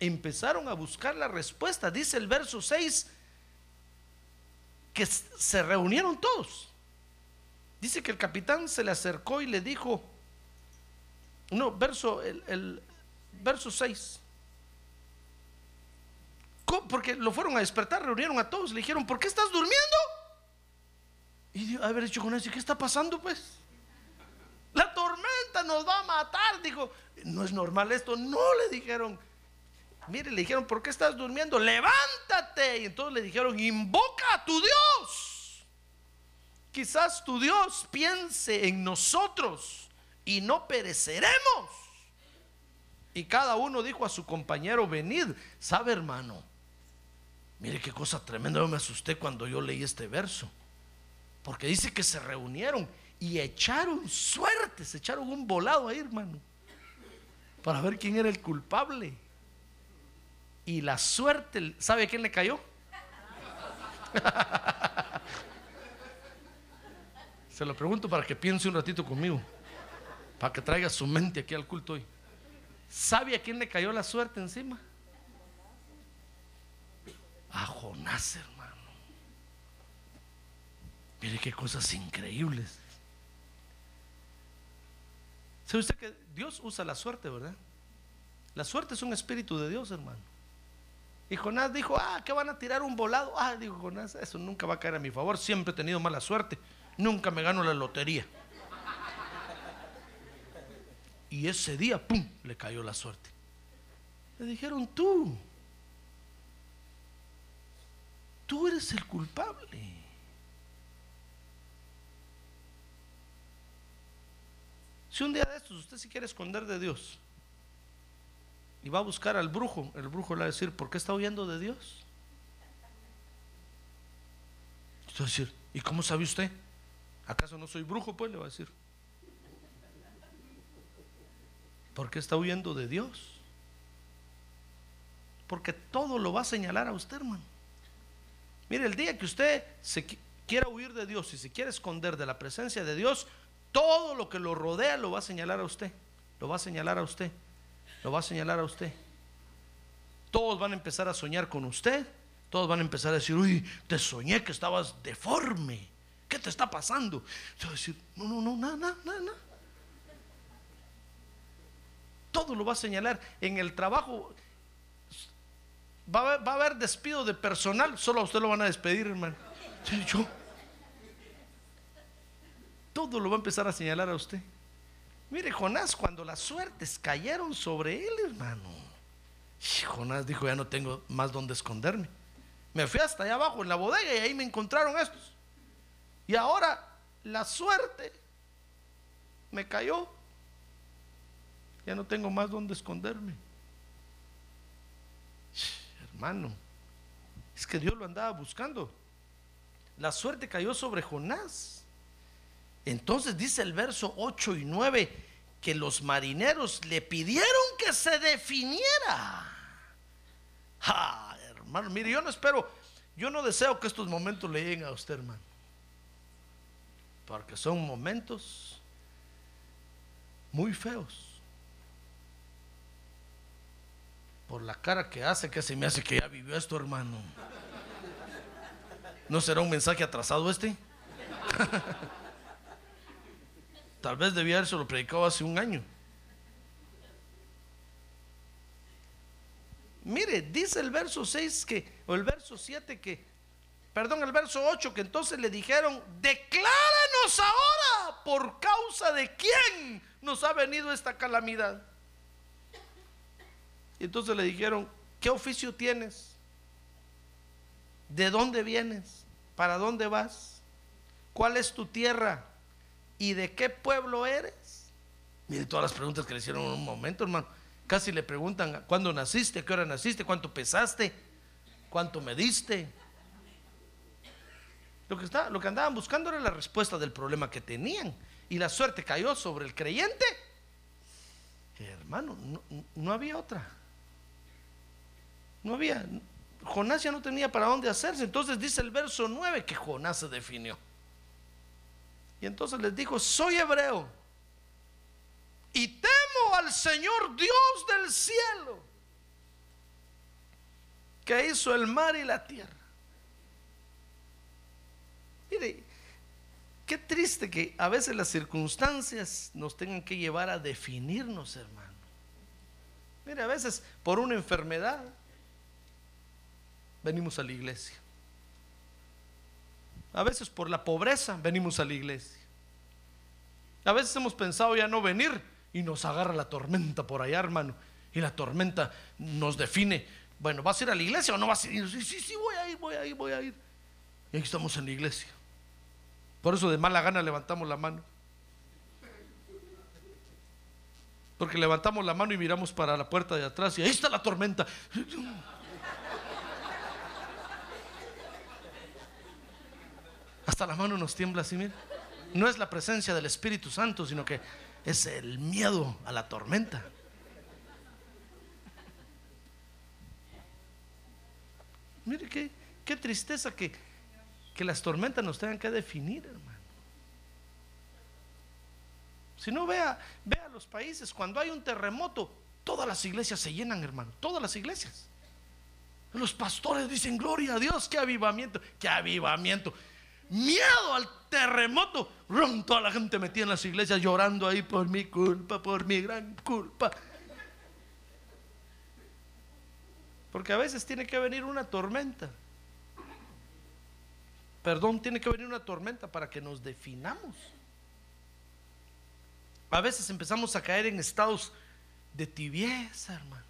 Empezaron a buscar la respuesta. Dice el verso 6 que se reunieron todos. Dice que el capitán se le acercó y le dijo, no, verso, el, verso 6. Porque lo fueron a despertar, reunieron a todos, le dijeron, ¿por qué estás durmiendo? Y haber dicho con eso, ¿qué está pasando pues? Nos va a matar. Dijo, no es normal esto. No le dijeron. Mire, le dijeron, ¿por qué estás durmiendo? Levántate. Y entonces le dijeron, invoca a tu Dios. Quizás tu Dios piense en nosotros y no pereceremos. Y cada uno dijo a su compañero, venid. ¿Sabe, hermano? Mire qué cosa tremenda. Yo me asusté cuando yo leí este verso. Porque dice que se reunieron y echaron suerte, se echaron un volado ahí, hermano, para ver quién era el culpable. Y la suerte, ¿sabe a quién le cayó? Se lo pregunto para que piense un ratito conmigo. Para que traiga su mente aquí al culto hoy. ¿Sabe a quién le cayó la suerte encima? A Jonás, hermano. Mire qué cosas increíbles. ¿Sabe usted que Dios usa la suerte, verdad? La suerte es un espíritu de Dios, hermano. Y Jonás dijo, ah, que van a tirar un volado. Ah, dijo Jonás, eso nunca va a caer a mi favor. Siempre he tenido mala suerte. Nunca me gano la lotería. Y ese día, ¡pum!, le cayó la suerte. Le dijeron, tú, tú eres el culpable. Si un día de estos usted se quiere esconder de Dios y va a buscar al brujo, el brujo le va a decir, ¿por qué está huyendo de Dios? Usted va a decir, ¿y cómo sabe usted? ¿Acaso no soy brujo? Pues le va a decir. ¿Por qué está huyendo de Dios? Porque todo lo va a señalar a usted, hermano. Mire, el día que usted se quiera huir de Dios y se quiere esconder de la presencia de Dios, todo lo que lo rodea lo va a señalar a usted. Lo va a señalar a usted. Lo va a señalar a usted. Todos van a empezar a soñar con usted. Todos van a empezar a decir, uy, te soñé que estabas deforme. ¿Qué te está pasando? No, no, no, nada, nada, nada. Todo lo va a señalar. En el trabajo va a, haber, despido de personal. Solo a usted lo van a despedir, hermano. Yo. Todo lo va a empezar a señalar a usted. Mire, Jonás, cuando las suertes cayeron sobre él, hermano. Jonás dijo, ya no tengo más donde esconderme. Me fui hasta allá abajo en la bodega y ahí me encontraron estos. Y ahora la suerte me cayó. Ya no tengo más donde esconderme. Hermano, es que Dios lo andaba buscando. La suerte cayó sobre Jonás. Entonces dice el verso 8 y 9 que los marineros le pidieron que se definiera. Ah, hermano, mire, yo no espero, yo no deseo que estos momentos le lleguen a usted, hermano. Porque son momentos muy feos. Por la cara que hace, que se me hace que ya vivió esto, hermano. ¿No será un mensaje atrasado este? Tal vez debía haberse lo predicado hace un año. Mire, dice el verso 6 que, o el verso 7 que, perdón, el verso 8 que entonces le dijeron, decláranos ahora por causa de quién nos ha venido esta calamidad. Y entonces le dijeron, ¿qué oficio tienes? ¿De dónde vienes? ¿Para dónde vas? ¿Cuál es tu tierra? ¿Y de qué pueblo eres? Mire todas las preguntas que le hicieron en un momento, hermano. Casi le preguntan, ¿cuándo naciste? ¿A qué hora naciste? ¿Cuánto pesaste? ¿Cuánto mediste? Lo que, está, lo que andaban buscando era la respuesta del problema que tenían. Y la suerte cayó sobre el creyente. Hermano, no, no había otra. No había. Jonás ya no tenía para dónde hacerse. Entonces dice el verso 9 que Jonás se definió. Y entonces les dijo, soy hebreo y temo al Señor Dios del cielo, que hizo el mar y la tierra. Mire, qué triste que a veces las circunstancias nos tengan que llevar a definirnos, hermano. Mire, a veces por una enfermedad venimos a la iglesia. A veces por la pobreza venimos a la iglesia. A veces hemos pensado ya no venir y nos agarra la tormenta por allá, hermano. Y la tormenta nos define. Bueno, ¿vas a ir a la iglesia o no vas a ir? Sí, sí, sí, voy a ir, voy a ir, voy a ir. Y aquí estamos en la iglesia. Por eso de mala gana levantamos la mano. Porque levantamos la mano y miramos para la puerta de atrás y ahí está la tormenta. Hasta la mano nos tiembla así, mira. No es la presencia del Espíritu Santo, sino que es el miedo a la tormenta. Mire qué, qué tristeza que, que las tormentas nos tengan que definir, hermano. Si no, vea, vea los países, cuando hay un terremoto, todas las iglesias se llenan, hermano, todas las iglesias. Los pastores dicen, gloria a Dios, qué avivamiento, qué avivamiento. Miedo al terremoto. Rum, toda la gente metida en las iglesias llorando ahí por mi culpa, por mi gran culpa. Porque a veces tiene que venir una tormenta. Perdón, tiene que venir una tormenta para que nos definamos. A veces empezamos a caer en estados de tibieza, hermano.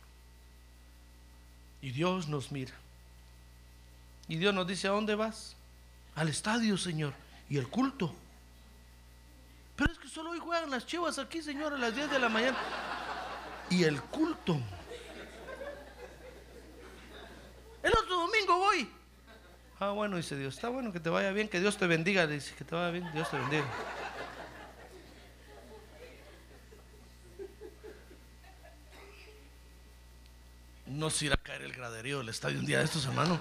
Y Dios nos mira. Y Dios nos dice, ¿a dónde vas? Al estadio, Señor. Y el culto. Pero es que solo hoy juegan las chivas aquí, Señor, a las 10 de la mañana. Y el culto. El otro domingo voy. Ah, bueno, dice Dios, está bueno que te vaya bien, que Dios te bendiga. Dice que te vaya bien, Dios te bendiga. No se irá a caer el graderío del estadio un día de estos, hermano.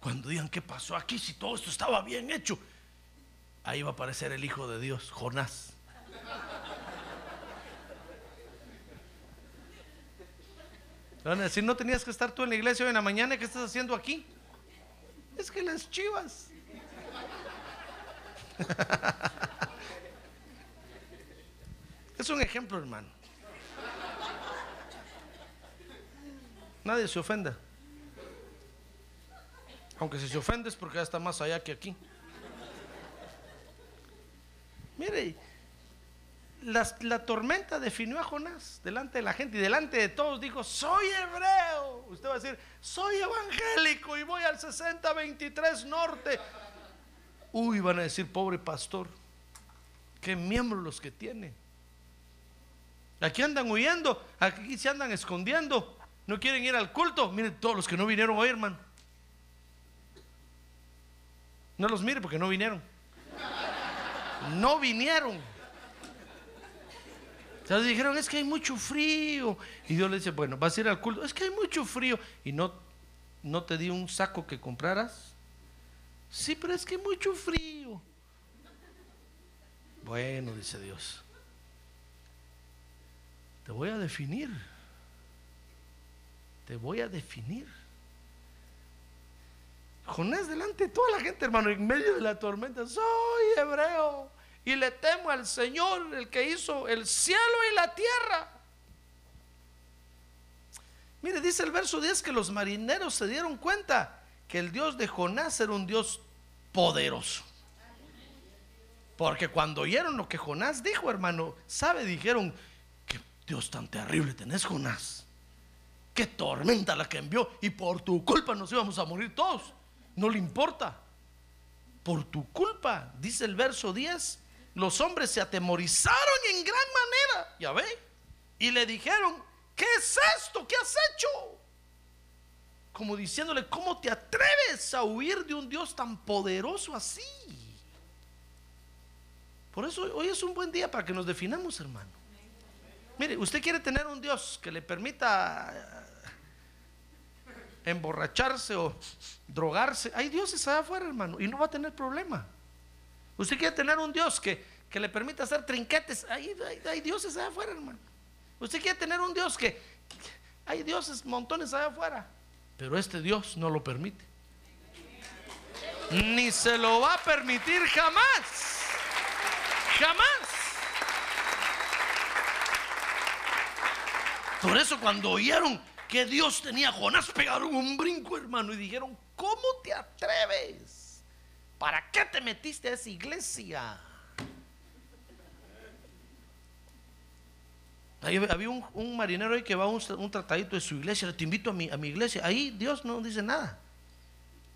Cuando digan qué pasó aquí, si todo esto estaba bien hecho, ahí va a aparecer el Hijo de Dios, Jonás. Van a decir, no tenías que estar tú en la iglesia hoy en la mañana, ¿qué estás haciendo aquí? Es que las chivas. es un ejemplo, hermano. Nadie se ofenda. Aunque si se ofende es porque ya está más allá que aquí. Mire, la, tormenta definió a Jonás delante de la gente y delante de todos dijo, soy hebreo. Usted va a decir, soy evangélico y voy al 6023 norte. Uy, van a decir, pobre pastor, qué miembros los que tiene. Aquí andan huyendo, aquí se andan escondiendo, no quieren ir al culto. Miren todos los que no vinieron hoy, hermano. No los mire porque no vinieron. No vinieron. Entonces dijeron, es que hay mucho frío. Y Dios le dice, bueno, vas a ir al culto. Es que hay mucho frío. Y no, no te di un saco que compraras. Sí, pero es que hay mucho frío. Bueno, dice Dios. Te voy a definir. Te voy a definir. Jonás delante de toda la gente, hermano, en medio de la tormenta. Soy hebreo y le temo al Señor, el que hizo el cielo y la tierra. Mire, dice el verso 10 que los marineros se dieron cuenta que el Dios de Jonás era un Dios poderoso. Porque cuando oyeron lo que Jonás dijo, hermano, ¿sabe? Dijeron, que Dios tan terrible tenés, Jonás. Qué tormenta la que envió y por tu culpa nos íbamos a morir todos. No le importa. Por tu culpa, dice el verso 10, los hombres se atemorizaron en gran manera, ya ve, y le dijeron, ¿qué es esto? ¿Qué has hecho? Como diciéndole, ¿cómo te atreves a huir de un Dios tan poderoso así? Por eso hoy es un buen día para que nos definamos, hermano. Mire, usted quiere tener un Dios que le permita emborracharse o drogarse. Hay dioses allá afuera, hermano, y no va a tener problema. Usted quiere tener un Dios que, que le permita hacer trinquetes. Hay, hay, dioses allá afuera, hermano. Usted quiere tener un Dios que, que hay dioses montones allá afuera, pero este Dios no lo permite. Ni se lo va a permitir jamás. Jamás. Por eso cuando oyeron que Dios tenía Jonás, pegaron un brinco, hermano, y dijeron, ¿cómo te atreves? ¿Para qué te metiste a esa iglesia? Ahí había un, un, marinero ahí que va a un, un, tratadito de su iglesia, te invito a mi, a mi iglesia. Ahí Dios no dice nada.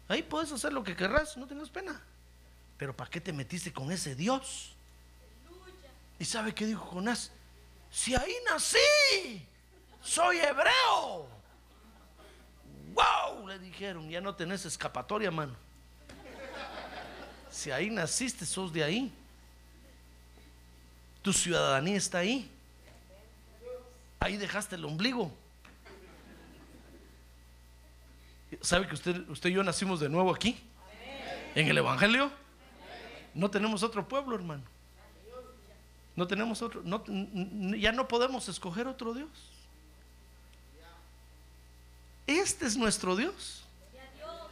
Ahí puedes hacer lo que querrás, no tengas pena. Pero ¿para qué te metiste con ese Dios? ¿Y sabe qué dijo Jonás? Si ahí nací, soy hebreo. ¡Wow! Le dijeron, ya no tenés escapatoria, mano. Si ahí naciste, sos de ahí. Tu ciudadanía está ahí. Ahí dejaste el ombligo. ¿Sabe que usted, usted y yo nacimos de nuevo aquí? En el Evangelio. No tenemos otro pueblo, hermano. No tenemos otro, ya no podemos escoger otro Dios. Este es nuestro Dios.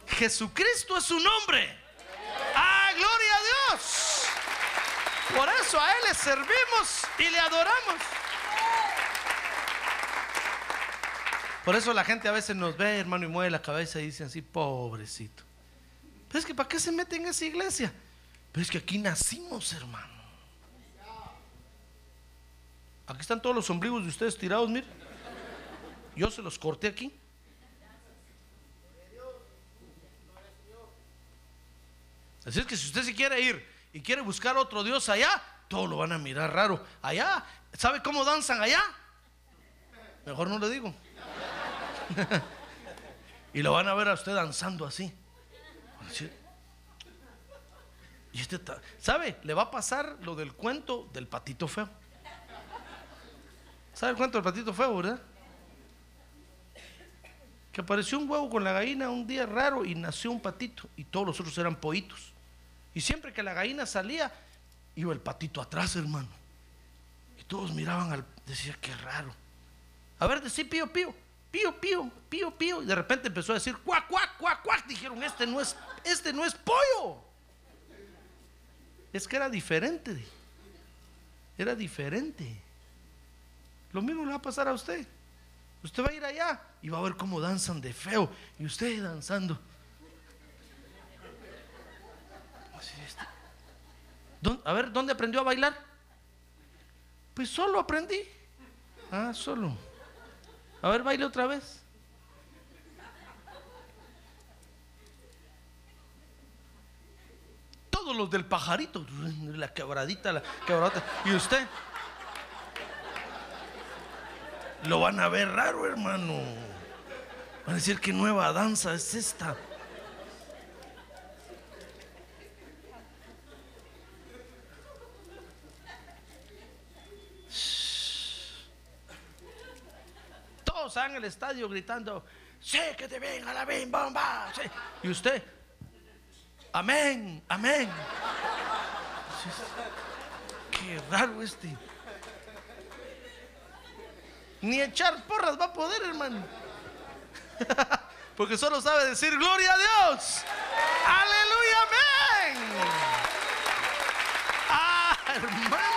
Jesucristo es su nombre. ¡Ah, gloria a Dios! Por eso a Él le servimos y le adoramos. Por eso la gente a veces nos ve, hermano, y mueve la cabeza y dice así, pobrecito. Pero es que ¿para qué se mete en esa iglesia? Pero es que aquí nacimos, hermano. Aquí están todos los ombligos de ustedes tirados, mire. Yo se los corté aquí. Así es que si usted se quiere ir y quiere buscar otro Dios allá, todos lo van a mirar raro. Allá, ¿sabe cómo danzan allá? Mejor no le digo. y lo van a ver a usted danzando así. Y este ¿Sabe? Le va a pasar lo del cuento del patito feo. ¿Sabe el cuento del patito feo, verdad? Que apareció un huevo con la gallina un día raro y nació un patito y todos los otros eran pollitos. Y siempre que la gallina salía, iba el patito atrás, hermano. Y todos miraban al. Decía, qué raro. A ver, decía pío, pío, pío, pío, pío, pío. Y de repente empezó a decir, cuac, cuac, cuac, cuac. Dijeron, este no es, este no es pollo. Es que era diferente. Era diferente. Lo mismo le va a pasar a usted. Usted va a ir allá y va a ver cómo danzan de feo. Y usted danzando. A ver, ¿dónde aprendió a bailar? Pues solo aprendí. Ah, solo. A ver, baile otra vez. Todos los del pajarito, la quebradita, la quebradita. Y usted lo van a ver raro, hermano. Van a decir que nueva danza es esta. En el estadio gritando, sé que te venga la bim bomba. Y usted, amén, amén. Qué raro este. Ni echar porras va a poder, hermano. Porque solo sabe decir gloria a Dios. Aleluya, amén. Ah, hermano.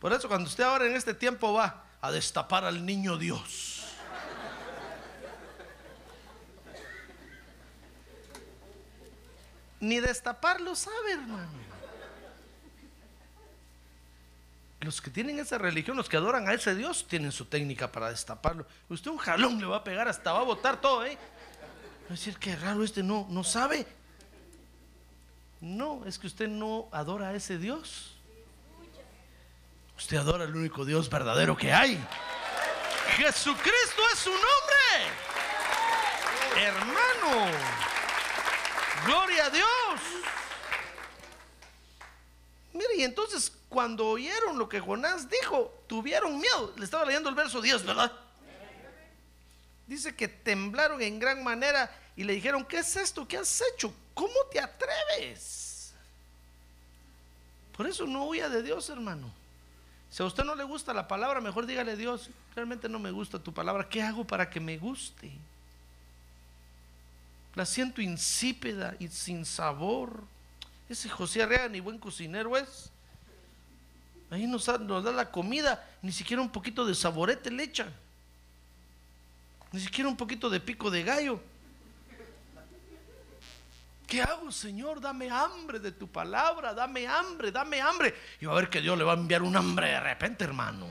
Por eso cuando usted ahora en este tiempo va a destapar al niño Dios. Ni destaparlo sabe, hermano. Los que tienen esa religión, los que adoran a ese Dios, tienen su técnica para destaparlo. Usted un jalón le va a pegar, hasta va a botar todo, ¿eh? Va a decir, qué raro, este no, no sabe. No, es que usted no adora a ese Dios. Usted adora al único Dios verdadero que hay. Jesucristo es su nombre. Hermano. Gloria a Dios. Mire, y entonces cuando oyeron lo que Jonás dijo, tuvieron miedo. Le estaba leyendo el verso 10, ¿verdad? Dice que temblaron en gran manera y le dijeron, ¿qué es esto? ¿Qué has hecho? ¿Cómo te atreves? Por eso no huya de Dios, hermano. Si a usted no le gusta la palabra, mejor dígale Dios, realmente no me gusta tu palabra, ¿qué hago para que me guste? La siento insípida y sin sabor. Ese José Arrea ni buen cocinero es. Ahí nos, nos da la comida, ni siquiera un poquito de saborete le echa. Ni siquiera un poquito de pico de gallo. ¿Qué hago, Señor? Dame hambre de tu palabra, dame hambre, dame hambre. Y va a ver que Dios le va a enviar un hambre de repente, hermano.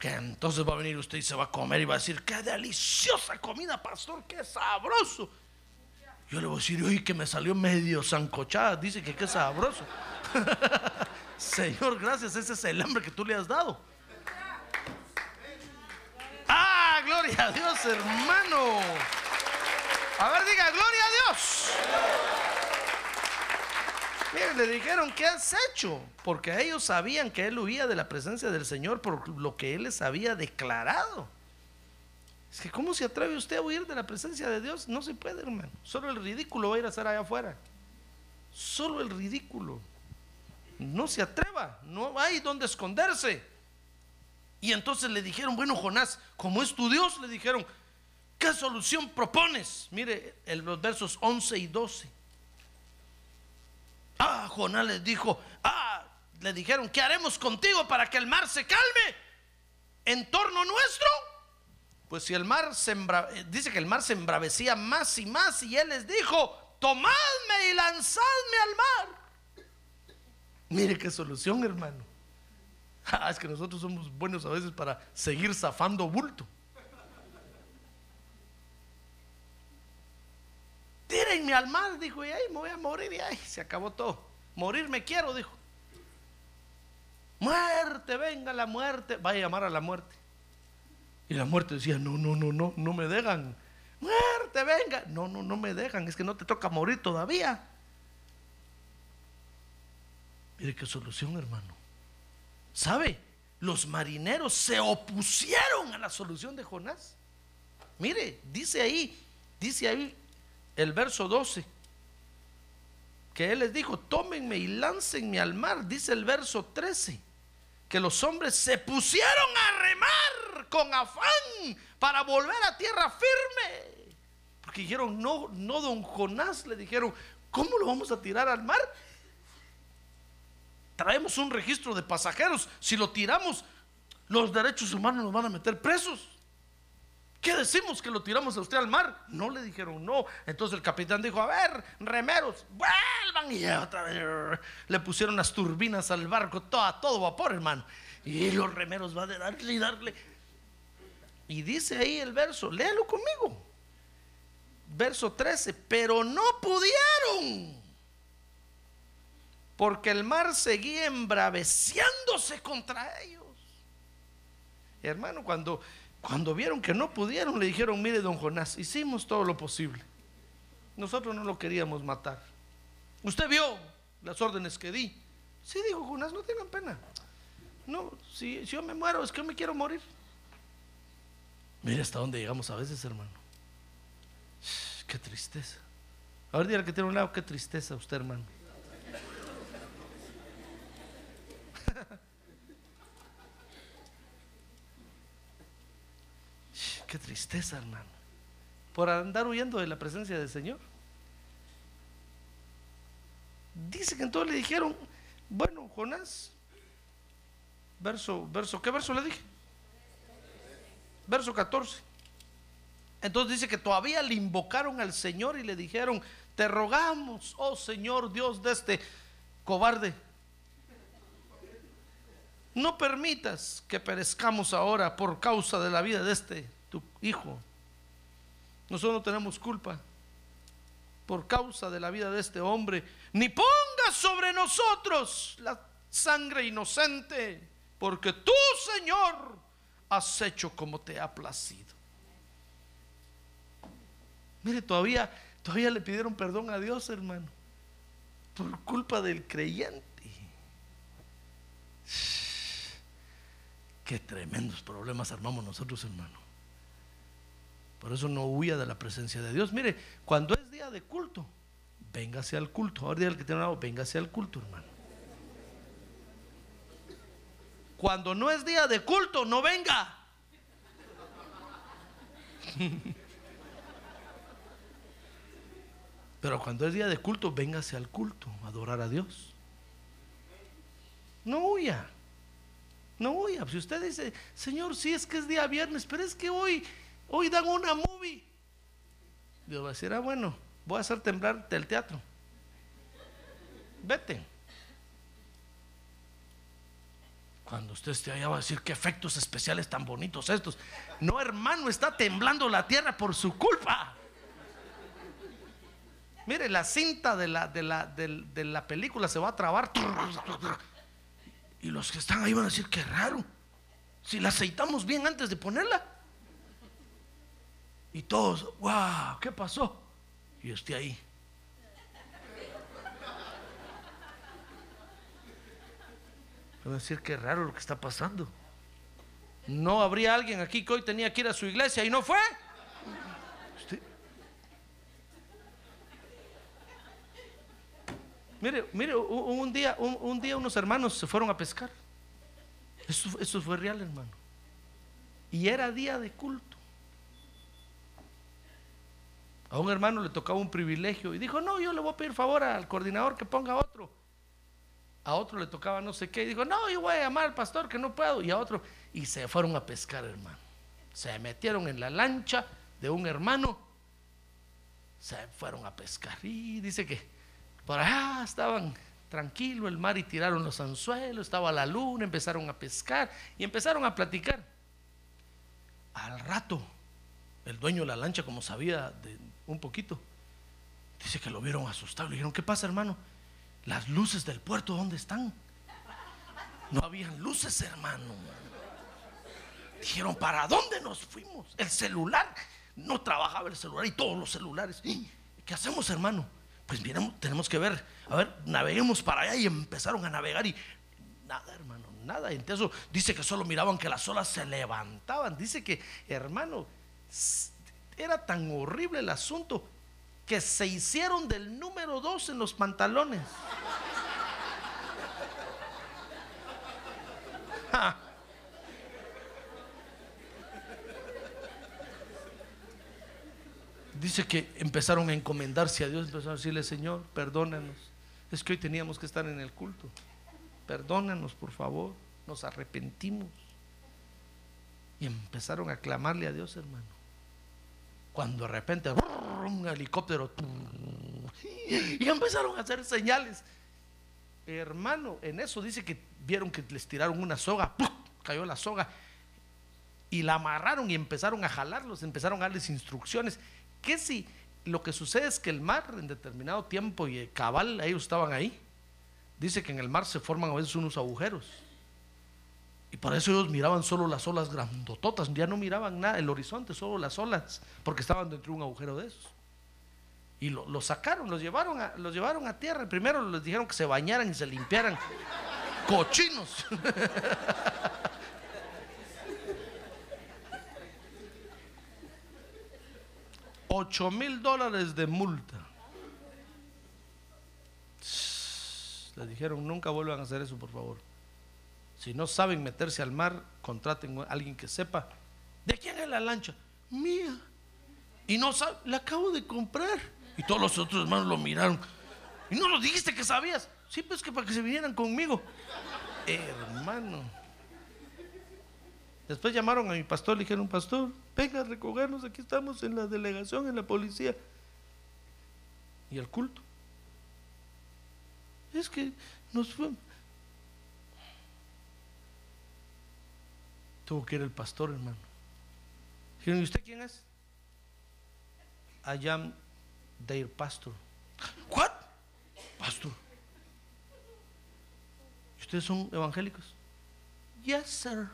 Que entonces va a venir usted y se va a comer y va a decir, qué deliciosa comida, pastor, qué sabroso. Yo le voy a decir, uy, que me salió medio zancochada, dice que qué sabroso. Señor, gracias, ese es el hambre que tú le has dado. Ah, gloria a Dios, hermano. A ver, diga, gloria a Dios. le dijeron, ¿qué has hecho? Porque ellos sabían que él huía de la presencia del Señor por lo que él les había declarado. Es que ¿cómo se atreve usted a huir de la presencia de Dios? No se puede, hermano. Solo el ridículo va a ir a hacer allá afuera. Solo el ridículo. No se atreva, no hay donde esconderse. Y entonces le dijeron, bueno, Jonás, como es tu Dios, le dijeron, ¿qué solución propones? Mire los versos 11 y 12. Ah, Jonás les dijo, ah, le dijeron, ¿qué haremos contigo para que el mar se calme en torno nuestro? Pues si el mar se eh, dice que el mar se embravecía más y más y él les dijo, tomadme y lanzadme al mar. Mire qué solución, hermano. Ah, es que nosotros somos buenos a veces para seguir zafando bulto. Tírenme al mar, dijo, y ahí me voy a morir y ahí se acabó todo. Morir me quiero, dijo. Muerte, venga la muerte. Va a llamar a la muerte. Y la muerte decía, no, no, no, no, no me dejan. Muerte, venga. No, no, no me dejan. Es que no te toca morir todavía. Mire qué solución, hermano. ¿Sabe? Los marineros se opusieron a la solución de Jonás. Mire, dice ahí, dice ahí el verso 12, que él les dijo, tómenme y láncenme al mar. Dice el verso 13, que los hombres se pusieron a remar con afán para volver a tierra firme. Porque dijeron, no, no, don Jonás, le dijeron, ¿cómo lo vamos a tirar al mar? Traemos un registro de pasajeros. Si lo tiramos, los derechos humanos nos van a meter presos. ¿Qué decimos que lo tiramos a usted al mar? No le dijeron no. Entonces el capitán dijo, a ver, remeros, vuelvan. Y otra vez le pusieron las turbinas al barco, todo, a todo vapor, hermano. Y los remeros van a darle y darle. Y dice ahí el verso, léalo conmigo. Verso 13, pero no pudieron. Porque el mar seguía embraveciándose contra ellos. Hermano, cuando, cuando vieron que no pudieron, le dijeron, mire, don Jonás, hicimos todo lo posible. Nosotros no lo queríamos matar. Usted vio las órdenes que di. Sí, dijo Jonás, no tengan pena. No, si, si yo me muero, es que yo me quiero morir. Mire hasta dónde llegamos a veces, hermano. Qué tristeza. A ver, dígale que tiene un lado, qué tristeza usted, hermano. Qué tristeza, hermano. Por andar huyendo de la presencia del Señor. Dice que entonces le dijeron, bueno, Jonás, verso, verso, ¿qué verso le dije? Verso 14. Entonces dice que todavía le invocaron al Señor y le dijeron, te rogamos, oh Señor Dios de este cobarde, no permitas que perezcamos ahora por causa de la vida de este hijo. Nosotros no tenemos culpa por causa de la vida de este hombre, ni pongas sobre nosotros la sangre inocente, porque tú, Señor, has hecho como te ha placido. Mire, todavía, todavía le pidieron perdón a Dios, hermano, por culpa del creyente. Qué tremendos problemas armamos nosotros, hermano. Por eso no huya de la presencia de Dios. Mire, cuando es día de culto, véngase al culto. Ahora día el que tiene un lado, véngase al culto, hermano. Cuando no es día de culto, no venga. Pero cuando es día de culto, véngase al culto, a adorar a Dios. No huya. No huya. Si usted dice, Señor, sí es que es día viernes, pero es que hoy, hoy dan una movie. Dios va a decir, ah, bueno, voy a hacer temblar el teatro. Vete. Cuando usted esté allá va a decir qué efectos especiales tan bonitos estos. No, hermano, está temblando la tierra por su culpa. Mire, la cinta de la, de la, de la película se va a trabar. Y los que están ahí van a decir, qué raro. Si la aceitamos bien antes de ponerla. Y todos, wow, ¿qué pasó? Y usted ahí. Van a decir, qué raro lo que está pasando. No habría alguien aquí que hoy tenía que ir a su iglesia y no fue. Mire, mire, un día, un, día unos hermanos se fueron a pescar. Eso fue real, hermano. Y era día de culto. A un hermano le tocaba un privilegio y dijo, no, yo le voy a pedir favor al coordinador que ponga otro. A otro le tocaba no sé qué y dijo, no, yo voy a llamar al pastor que no puedo. Y a otro, y se fueron a pescar, hermano. Se metieron en la lancha de un hermano, se fueron a pescar. Y dice que por allá estaban tranquilo el mar y tiraron los anzuelos, estaba la luna, empezaron a pescar y empezaron a platicar. Al rato, el dueño de la lancha, como sabía de un poquito, dice que lo vieron asustado. Le dijeron, ¿qué pasa, hermano? Las luces del puerto, ¿dónde están? No habían luces, hermano. Dijeron, ¿para dónde nos fuimos? El celular, no trabajaba el celular y todos los celulares. ¿Y ¿Qué hacemos, hermano? Pues tenemos que ver, a ver, naveguemos para allá y empezaron a navegar y nada, hermano, nada. Entonces dice que solo miraban que las olas se levantaban. Dice que, hermano, era tan horrible el asunto que se hicieron del número dos en los pantalones. Dice que empezaron a encomendarse a Dios, empezaron a decirle, Señor, perdónanos. Es que hoy teníamos que estar en el culto. Perdónanos, por favor. Nos arrepentimos. Y empezaron a clamarle a Dios, hermano. Cuando de repente, un helicóptero. Y empezaron a hacer señales. Hermano, en eso dice que vieron que les tiraron una soga. Cayó la soga y la amarraron y empezaron a jalarlos, empezaron a darles instrucciones. Que si lo que sucede es que el mar en determinado tiempo y eh, cabal, ellos estaban ahí, dice que en el mar se forman a veces unos agujeros. Y por eso ellos miraban solo las olas grandototas, ya no miraban nada, el horizonte, solo las olas, porque estaban dentro de un agujero de esos. Y lo, lo sacaron, los llevaron, a, los llevaron a tierra. Primero les dijeron que se bañaran y se limpiaran. Cochinos. Ocho mil dólares de multa. Les dijeron, nunca vuelvan a hacer eso, por favor. Si no saben meterse al mar, contraten a alguien que sepa. ¿De quién es la lancha? Mía. Y no sabe, la acabo de comprar. Y todos los otros hermanos lo miraron. Y no lo dijiste que sabías. Sí, pues que para que se vinieran conmigo. Hermano. Después llamaron a mi pastor, le dijeron, pastor, venga a recogernos, aquí estamos en la delegación, en la policía. Y el culto. Es que nos fue. Tuvo que ir el pastor, hermano. ¿y usted quién es? I am their pastor. ¿What? Pastor. ¿Y ustedes son evangélicos? Yes, sir.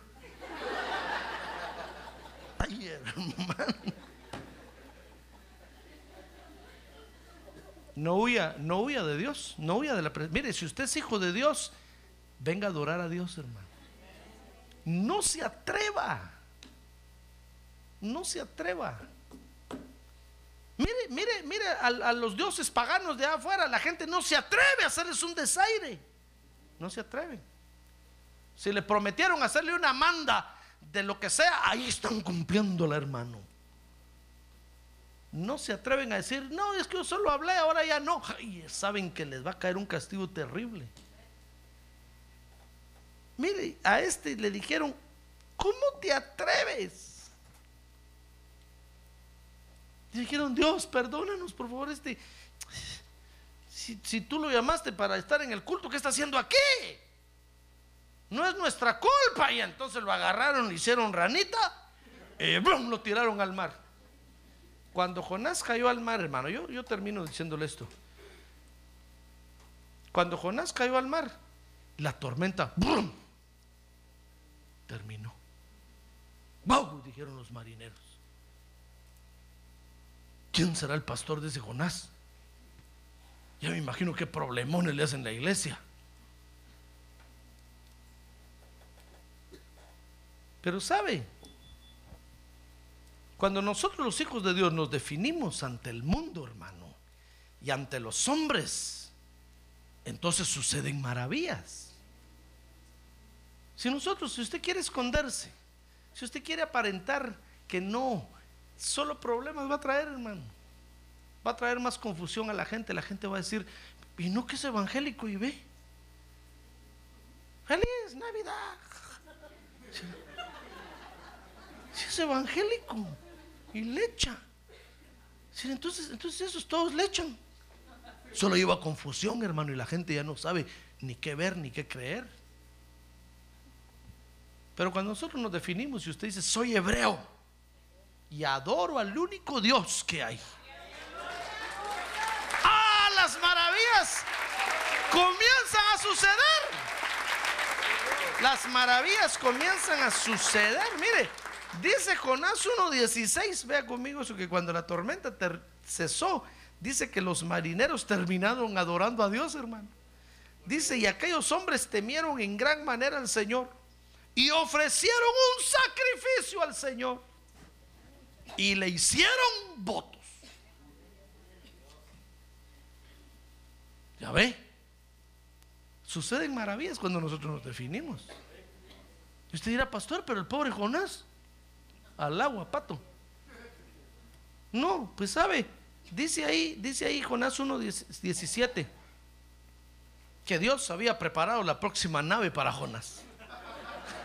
Ay, hermano. No huya, no huya de Dios, no huya de la presencia. Mire, si usted es hijo de Dios, venga a adorar a Dios, hermano. No se atreva. No se atreva. Mire, mire, mire a, los dioses paganos de afuera, la gente no se atreve a hacerles un desaire. No se atreven. Si le prometieron hacerle una manda de lo que sea, ahí están cumpliéndola, hermano. No se atreven a decir, no, es que yo solo hablé, ahora ya no. Ay, saben que les va a caer un castigo terrible. Mire, a este le dijeron, ¿cómo te atreves? Le dijeron, Dios, perdónanos, por favor, este. Si, si tú lo llamaste para estar en el culto, ¿qué está haciendo aquí? No es nuestra culpa. Y entonces lo agarraron, le hicieron ranita, y ¡brum! lo tiraron al mar. Cuando Jonás cayó al mar, hermano, yo, yo termino diciéndole esto. Cuando Jonás cayó al mar, la tormenta ¡brum! Terminó. ¡Wow! Dijeron los marineros. ¿Quién será el pastor de ese Jonás? Ya me imagino qué problemones le hacen la iglesia. Pero sabe, cuando nosotros los hijos de Dios nos definimos ante el mundo, hermano, y ante los hombres, entonces suceden maravillas. Si nosotros, si usted quiere esconderse, si usted quiere aparentar que no, solo problemas va a traer, hermano. Va a traer más confusión a la gente. La gente va a decir, ¿y no que es evangélico y ve? Feliz Navidad. Si es evangélico y le echa. entonces, entonces esos todos le echan. Solo lleva confusión, hermano, y la gente ya no sabe ni qué ver ni qué creer. Pero cuando nosotros nos definimos y usted dice, soy hebreo y adoro al único Dios que hay. ¡Ah, las maravillas comienzan a suceder! Las maravillas comienzan a suceder. Mire, dice Jonás 1.16, vea conmigo eso que cuando la tormenta cesó, dice que los marineros terminaron adorando a Dios, hermano. Dice, y aquellos hombres temieron en gran manera al Señor y ofrecieron un sacrificio al Señor y le hicieron votos. ¿Ya ve? Suceden maravillas cuando nosotros nos definimos. Usted dirá, pastor, pero el pobre Jonás, al agua, pato. No, pues sabe, dice ahí, dice ahí Jonás 1.17, que Dios había preparado la próxima nave para Jonás.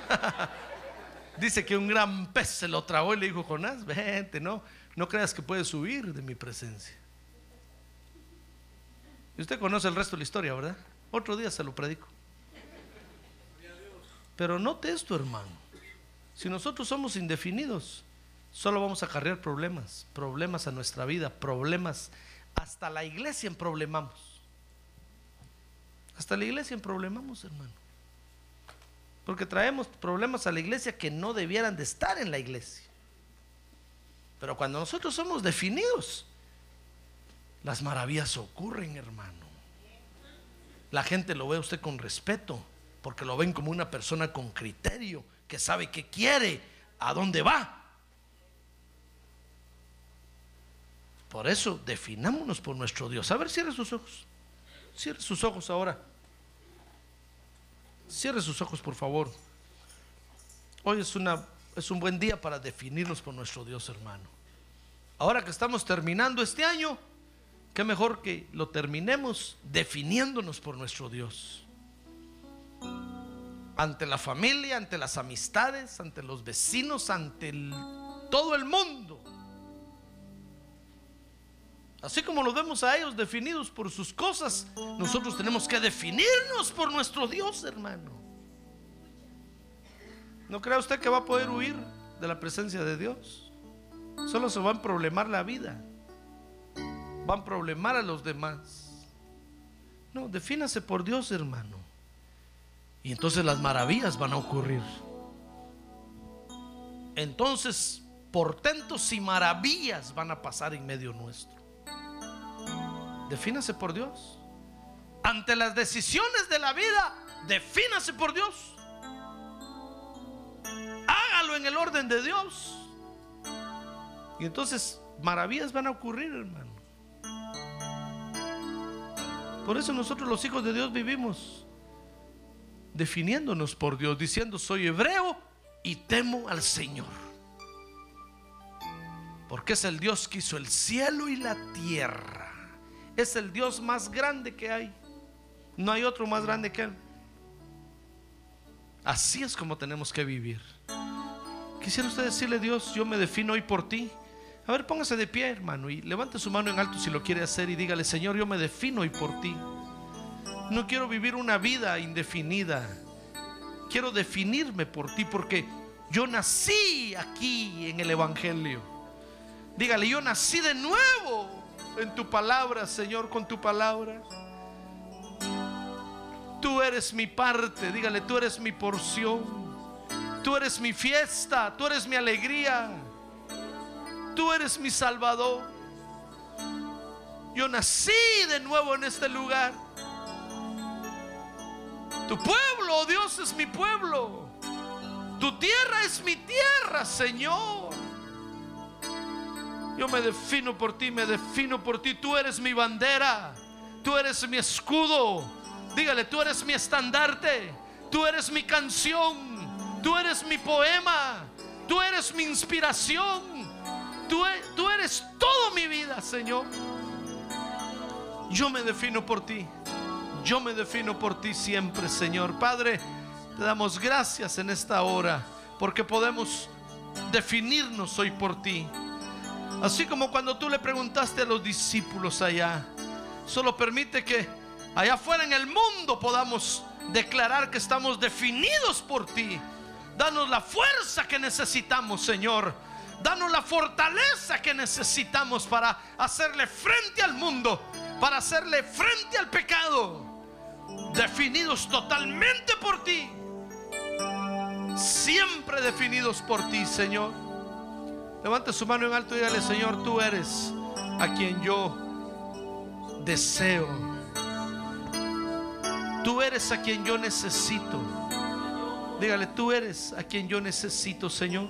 Dice que un gran pez se lo tragó y le dijo, Jonás, vente, no, no creas que puedes huir de mi presencia. Y usted conoce el resto de la historia, ¿verdad? Otro día se lo predico. Pero note esto, hermano. Si nosotros somos indefinidos, solo vamos a cargar problemas, problemas a nuestra vida, problemas. Hasta la iglesia en problemamos. Hasta la iglesia en problemamos, hermano. Porque traemos problemas a la iglesia que no debieran de estar en la iglesia. Pero cuando nosotros somos definidos, las maravillas ocurren, hermano. La gente lo ve a usted con respeto, porque lo ven como una persona con criterio, que sabe qué quiere, a dónde va. Por eso definámonos por nuestro Dios. A ver, cierre sus ojos. Cierre sus ojos ahora. Cierre sus ojos, por favor. Hoy es, una, es un buen día para definirnos por nuestro Dios, hermano. Ahora que estamos terminando este año, qué mejor que lo terminemos definiéndonos por nuestro Dios. Ante la familia, ante las amistades, ante los vecinos, ante todo el mundo. Así como lo vemos a ellos definidos por sus cosas, nosotros tenemos que definirnos por nuestro Dios, hermano. ¿No cree usted que va a poder huir de la presencia de Dios? Solo se va a problemar la vida. Van a problemar a los demás. No, defínase por Dios, hermano. Y entonces las maravillas van a ocurrir. Entonces, portentos y maravillas van a pasar en medio nuestro. Defínase por Dios. Ante las decisiones de la vida, defínase por Dios. Hágalo en el orden de Dios. Y entonces maravillas van a ocurrir, hermano. Por eso nosotros los hijos de Dios vivimos definiéndonos por Dios, diciendo soy hebreo y temo al Señor. Porque es el Dios que hizo el cielo y la tierra es el Dios más grande que hay. No hay otro más grande que Él. Así es como tenemos que vivir. Quisiera usted decirle, Dios, yo me defino hoy por ti. A ver, póngase de pie, hermano, y levante su mano en alto si lo quiere hacer y dígale, Señor, yo me defino hoy por ti. No quiero vivir una vida indefinida. Quiero definirme por ti porque yo nací aquí en el Evangelio. Dígale, yo nací de nuevo en tu palabra, Señor, con tu palabra. Tú eres mi parte, dígale, tú eres mi porción. Tú eres mi fiesta, tú eres mi alegría. Tú eres mi salvador. Yo nací de nuevo en este lugar. Tu pueblo, oh Dios, es mi pueblo. Tu tierra es mi tierra, Señor. Yo me defino por ti, me defino por ti. Tú eres mi bandera. Tú eres mi escudo. Dígale, tú eres mi estandarte. Tú eres mi canción. Tú eres mi poema. Tú eres mi inspiración. Tú, e, eres toda mi vida, Señor. Yo me defino por ti. Yo me defino por ti siempre, Señor. Padre, te damos gracias en esta hora porque podemos definirnos hoy por ti. Así como cuando tú le preguntaste a los discípulos allá, solo permite que allá afuera en el mundo podamos declarar que estamos definidos por ti. Danos la fuerza que necesitamos, Señor. Danos la fortaleza que necesitamos para hacerle frente al mundo, para hacerle frente al pecado. Definidos totalmente por ti. Siempre definidos por ti, Señor. Levante su mano en alto y dígale, Señor, tú eres a quien yo deseo. Tú eres a quien yo necesito. Dígale, tú eres a quien yo necesito, Señor.